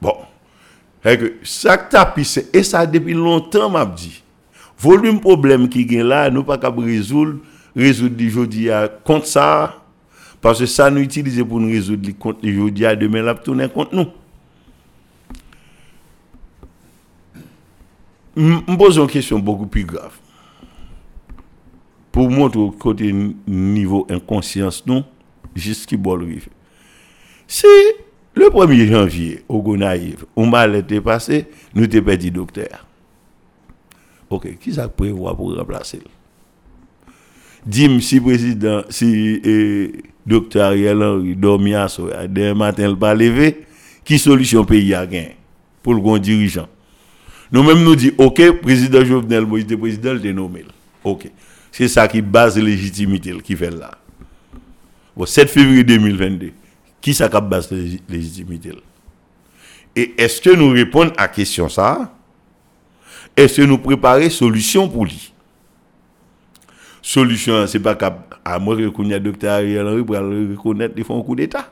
I: Bon. Ça tapis, et ça depuis longtemps, m'a dit. Volume problème qui est là, nous pas capable résoudre, résoudre aujourd'hui contre ça, parce que ça nous utilise pour nous résoudre contre aujourd'hui, demain, la tourner contre nous. Je pose une question beaucoup plus grave. Pour montrer côté niveau inconscience, non, qui boit le Si Le 1er janvier, au Gonaïve, on mal été passé, nous t'ai perdu docteur. Ok, qui ça prévoit pour remplacer? Dis-moi si président, si eh, docteur Ariel Henry dormi à soir, demain matin, il pas levé, qui solution pays a gagné pour le grand dirigeant? Nous-mêmes nous dit, ok, président Jovenel Moïse, le président, le nommé. Ok. C'est ça qui base légitimité qui fait là. Bon, 7 février 2022, qui ça qui base légitimité? Et est-ce que nous répondons à la question ça? Est-ce que nous préparons solution pour lui? Solution, c'est pas qu'à à moi reconnaître docteur Ariel Henry pour reconnaître les fonds coup d'État.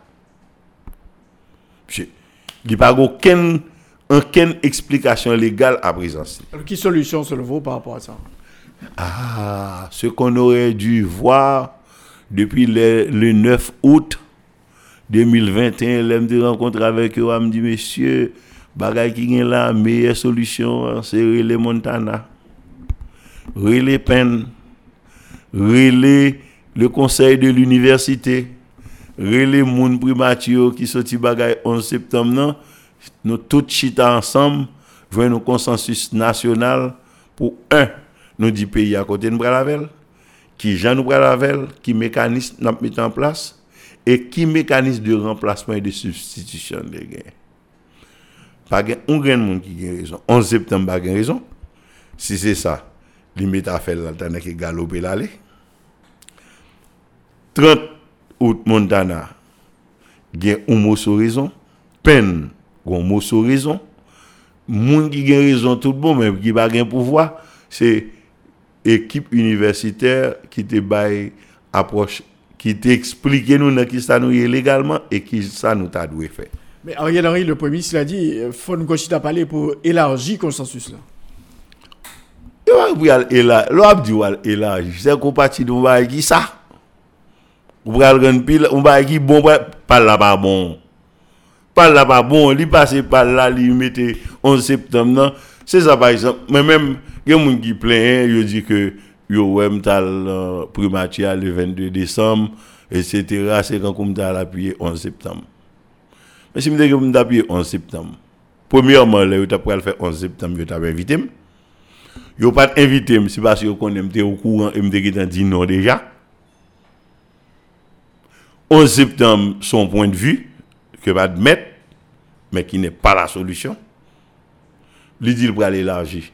I: Il n'y a pas aucune, aucune explication légale à présenter.
A: Alors, quelle solution selon vous par rapport à ça?
I: Ah, ce qu'on aurait dû voir depuis le, le 9 août 2021, l'aime de rencontre avec eux, me dit, monsieur, bagay qui est la meilleure solution, c'est les Montana. les Pen, relais le conseil de l'université, relais moun primatio qui sorti bagay 11 septembre, non, nous tous chita ensemble, jouer un consensus national pour un, nous dit pays à côté de Bralavel, qui Jean nous Bralavel, qui mécanisme nous mis en place, et qui mécanisme de remplacement et de substitution des gains. Pas un monde qui a raison. 11 septembre, pas raison. Si c'est ça, les métaphores, là, qui galoper l'aller. 30 août Montana, a un mot sur raison. Peine, un mot sur raison. Moun qui a raison tout bon, mais qui pas pouvoir, c'est équipe universitaire qui te bail approche, qui t'explique nous qui ça nous légalement et qui ça nous t'a dû faire.
A: Mais Ariel Henry, le premier ministre, l'a dit, il faut nous à parler pour élargir le consensus là.
I: Il va élargir, l'on dit élargir, c'est qu'on partit de qui ça? Ou pral gen pile, on va qui bon pas là pas bon. Pas là pas bon, li passe par là, li mette 11 septembre C'est ça par exemple, mais même il y a des gens qui plaignent, ils disent que yo m'tal euh, primatia le 22 décembre etc. c'est quand on t'a appuyé 11 septembre. Mais si me dis appuyé 11 septembre. Premièrement, là, tu as faire 11 septembre, tu as invité. Yo pas invité, c'est parce que connais m'était au courant et m'était dit non déjà. 11 septembre, son point de vue, que va admettre, mais qui n'est pas la solution, lui dit pour aller élargir.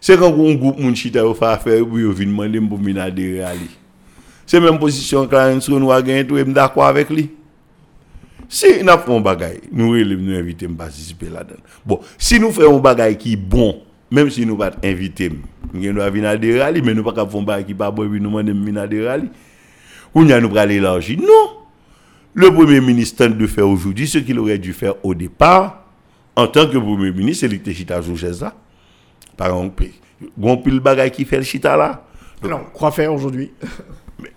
I: C'est quand un groupe moun chita yo fa faire pour yo vinn demander pour mina adhérer à lui. C'est même position Clarence nous a gagné tout et d'accord avec lui. Si nous faisons un bagay, nous nous inviter à participer là-dedans. Bon, si nous faisons un bagay qui est bon, même si nous pas inviter, nous devons venir adhérer à lui, mais nous pas faire un bagay qui pas bon, nous demander venir adhérer à lui. Ou nous allons aller élargir. Non! Le Premier ministre tente de faire aujourd'hui ce qu'il aurait dû faire au départ en tant que Premier ministre, c'est l'été chita là. Par exemple, bon pile bagay qui fait le chita là.
A: Non, quoi faire aujourd'hui?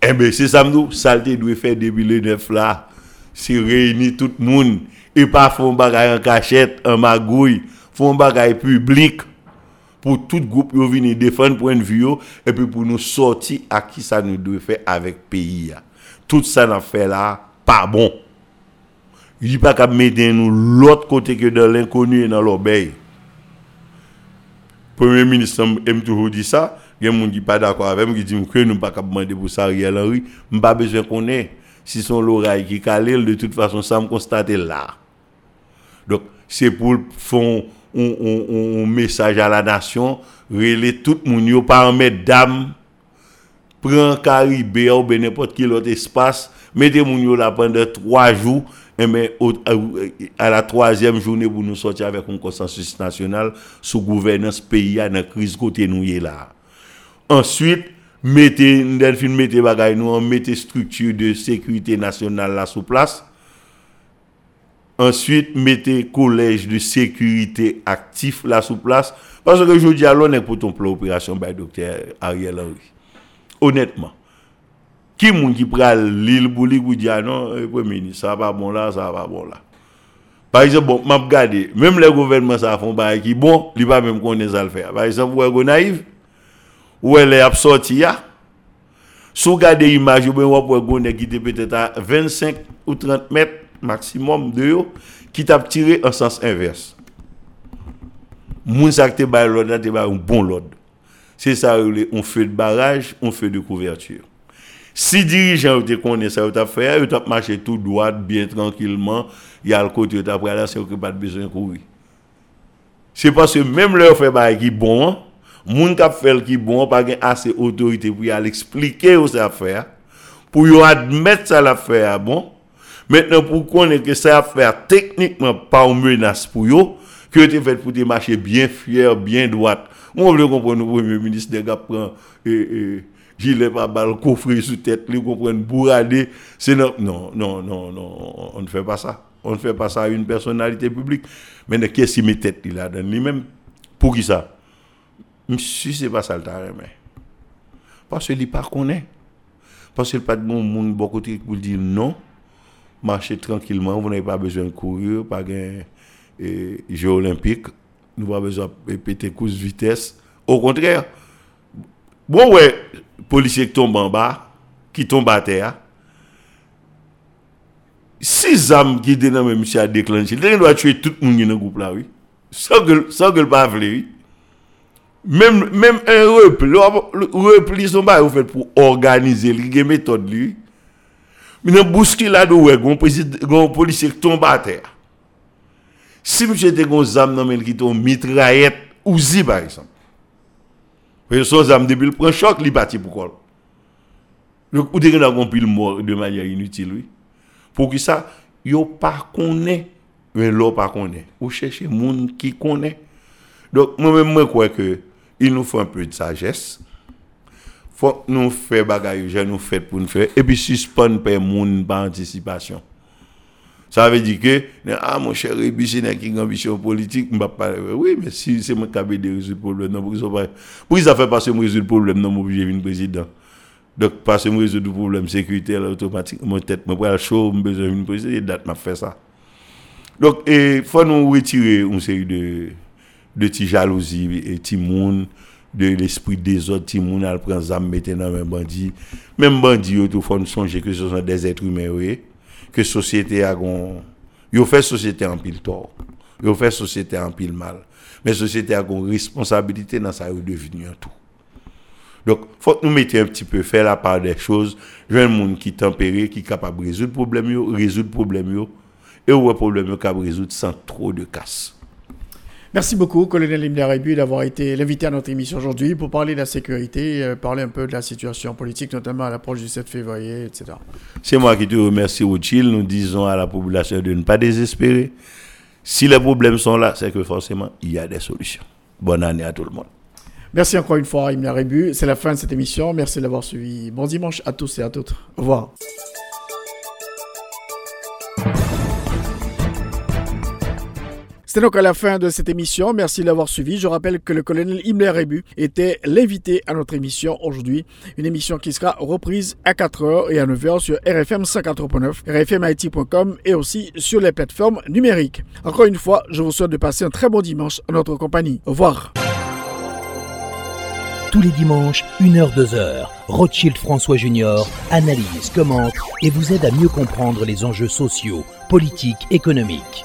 I: Eh bien, c'est ça, nous, ça doit faire depuis le 9 là. C'est réunir tout le monde et pas faire un bagay en cachette, en magouille, faire un bagay public pour tout groupe qui venir défendre point de vue et puis pour nous sortir à qui ça nous doit faire avec pays. Tout ça, on fait là pas bon. Il pas qu'à mettre nous l'autre côté que dans l'inconnu et dans l'obéi. Premier ministre aime toujours dit ça. Il y a des gens pas d'accord avec moi, qui disent que nous pas qu'à demander pour ça Ariel Henry. Je pas besoin qu'on ait. Si son l'oreille qui calé, de toute façon, ça me constate là. Donc, c'est pour faire un, message à la nation, relayer tout le monde, pas en prendre Caribé ou n'importe quel autre espace, mettez mon là pendant trois jours, et à la troisième journée, pour nous sortir avec un consensus national sous gouvernance pays dans la crise côté nous là. Ensuite, mettez, Delphine, mettez bagay nous, mettez structure de sécurité nationale là sous place. Ensuite, mettez collège de sécurité actif là sous place. Parce que je dis à est pour ton plan opération by docteur Ariel Henry. Honnêtement qui moun qui pral l'île pour lui pour dire non eh, premier ministre ça va bon là ça va bon là par exemple bon m'a regardé même les gouvernements ça font bail qui bon il pas même connaître ça le faire par exemple vous êtes naïf ou elle est sorti ya sous garder image ou bien vous pouvez qui était peut-être à 25 ou 30 mètres maximum de yo, qui t'a tiré en sens inverse. Moun sa te bay l'ordre, te bay un bon l'ordre. C'est ça, on fait de barrage, on fait de couverture. Si dirigeant te connaît ça, fait, tu as marché tout droit, bien tranquillement, il y a le côté, as pris là, pas besoin de courir. C'est parce que même leur fait bail qui bon, moun qui fait qui bon, pas assez d'autorité pour expliquer aux affaires, pour y admettre ça l'affaire bon. Maintenant, pour connaître que ça affaire techniquement pas une menace pour eux, que tu fait pour te marcher bien fier, bien droit. On veut comprendre le premier ministre des gars prend et, et gilet pas balle coffre sous tête, lui comprendre bourrader, c'est non non non non non, on ne fait pas ça. On ne fait pas ça à une personnalité publique. Mais qu'est-ce qui met tête là dans lui-même? Pour qui ça? Si c'est pas ça le taré, mais. Parce qu'il pas connaît. Parce qu'il pas de bon monde beaucoup pour dire non. Marchez tranquillement, vous n'avez pas besoin de courir, pas de jeux olympiques. Nous pas besoin de péter coups de vitesse. Au contraire, bon ouais, policier tombe en bas, qui tombe à terre, si âmes qui étaient dans le monsieur a déclenché, il doit tuer tout le monde dans le groupe là, oui. Sans que, sans que le pas. Même, même un repli, le repli, pas fait pour organiser, il y a lui. Mais dans bousculade, ouais, un policier qui tombe à terre. Si monsieur était un âme dans qui tombe mitraillette, ou zi par exemple. Mais son âme, depuis le premier choc, il est parti pour quoi? Donc, ou devez un pile de manière inutile, oui. Pour que ça, yo pas connaît, mais l'on pas connaît. Ou chercher monde qui connaît. Donc, moi-même, moi, crois que il nous faut un peu de sagesse. Faut nous faire bagaille, je nous fait pour nous faire. Et puis, suspendre par monde par anticipation. Ça veut dire que, ah, mon cher Rébi, c'est une ambition politique, oui, mais si c'est mon cabine de résoudre le problème, non, pour ça fait passer moi résoudre le problème, non, moi, je viens président. Donc, parce que je résoudre le problème sécuritaire automatiquement, tête, je vais chaud, je besoin d'une présidence, et date m'a fait ça. Donc, il faut nous retirer une série de, de petites jalousies et petits monde, de l'esprit des autres, petits monde, à prendre ça, mettre dans un bandit. Même bandit, il faut nous songer que ce sont des êtres humains, oui, que société a Ils fait société en pile tort. Ils fait société en pile mal. Mais société a une responsabilité dans sa devenir un tout. Donc, faut que nous mettions un petit peu, faire la part des choses. Je un monde qui tempéré, qui capable résoudre problème, résoudre le problème, et où le problème capable de résoudre sans trop de casse.
A: Merci beaucoup, colonel Imler d'avoir été l'invité à notre émission aujourd'hui pour parler de la sécurité, euh, parler un peu de la situation politique, notamment à l'approche du 7 février, etc.
I: C'est moi qui te remercie, Rothschild. Nous disons à la population de ne pas désespérer. Si les problèmes sont là, c'est que forcément, il y a des solutions. Bonne année à tout le monde.
A: Merci encore une fois, Imna Rébu. C'est la fin de cette émission. Merci d'avoir suivi. Bon dimanche à tous et à toutes. Au revoir. C'est donc à la fin de cette émission. Merci d'avoir suivi. Je rappelle que le colonel Himmler Rébu était l'invité à notre émission aujourd'hui. Une émission qui sera reprise à 4h et à 9h sur RFM 104.9, rfmit.com et aussi sur les plateformes numériques. Encore une fois, je vous souhaite de passer un très bon dimanche en notre compagnie. Au revoir.
J: Tous les dimanches, 1h-2h, Rothschild François Junior analyse, commente et vous aide à mieux comprendre les enjeux sociaux, politiques, économiques.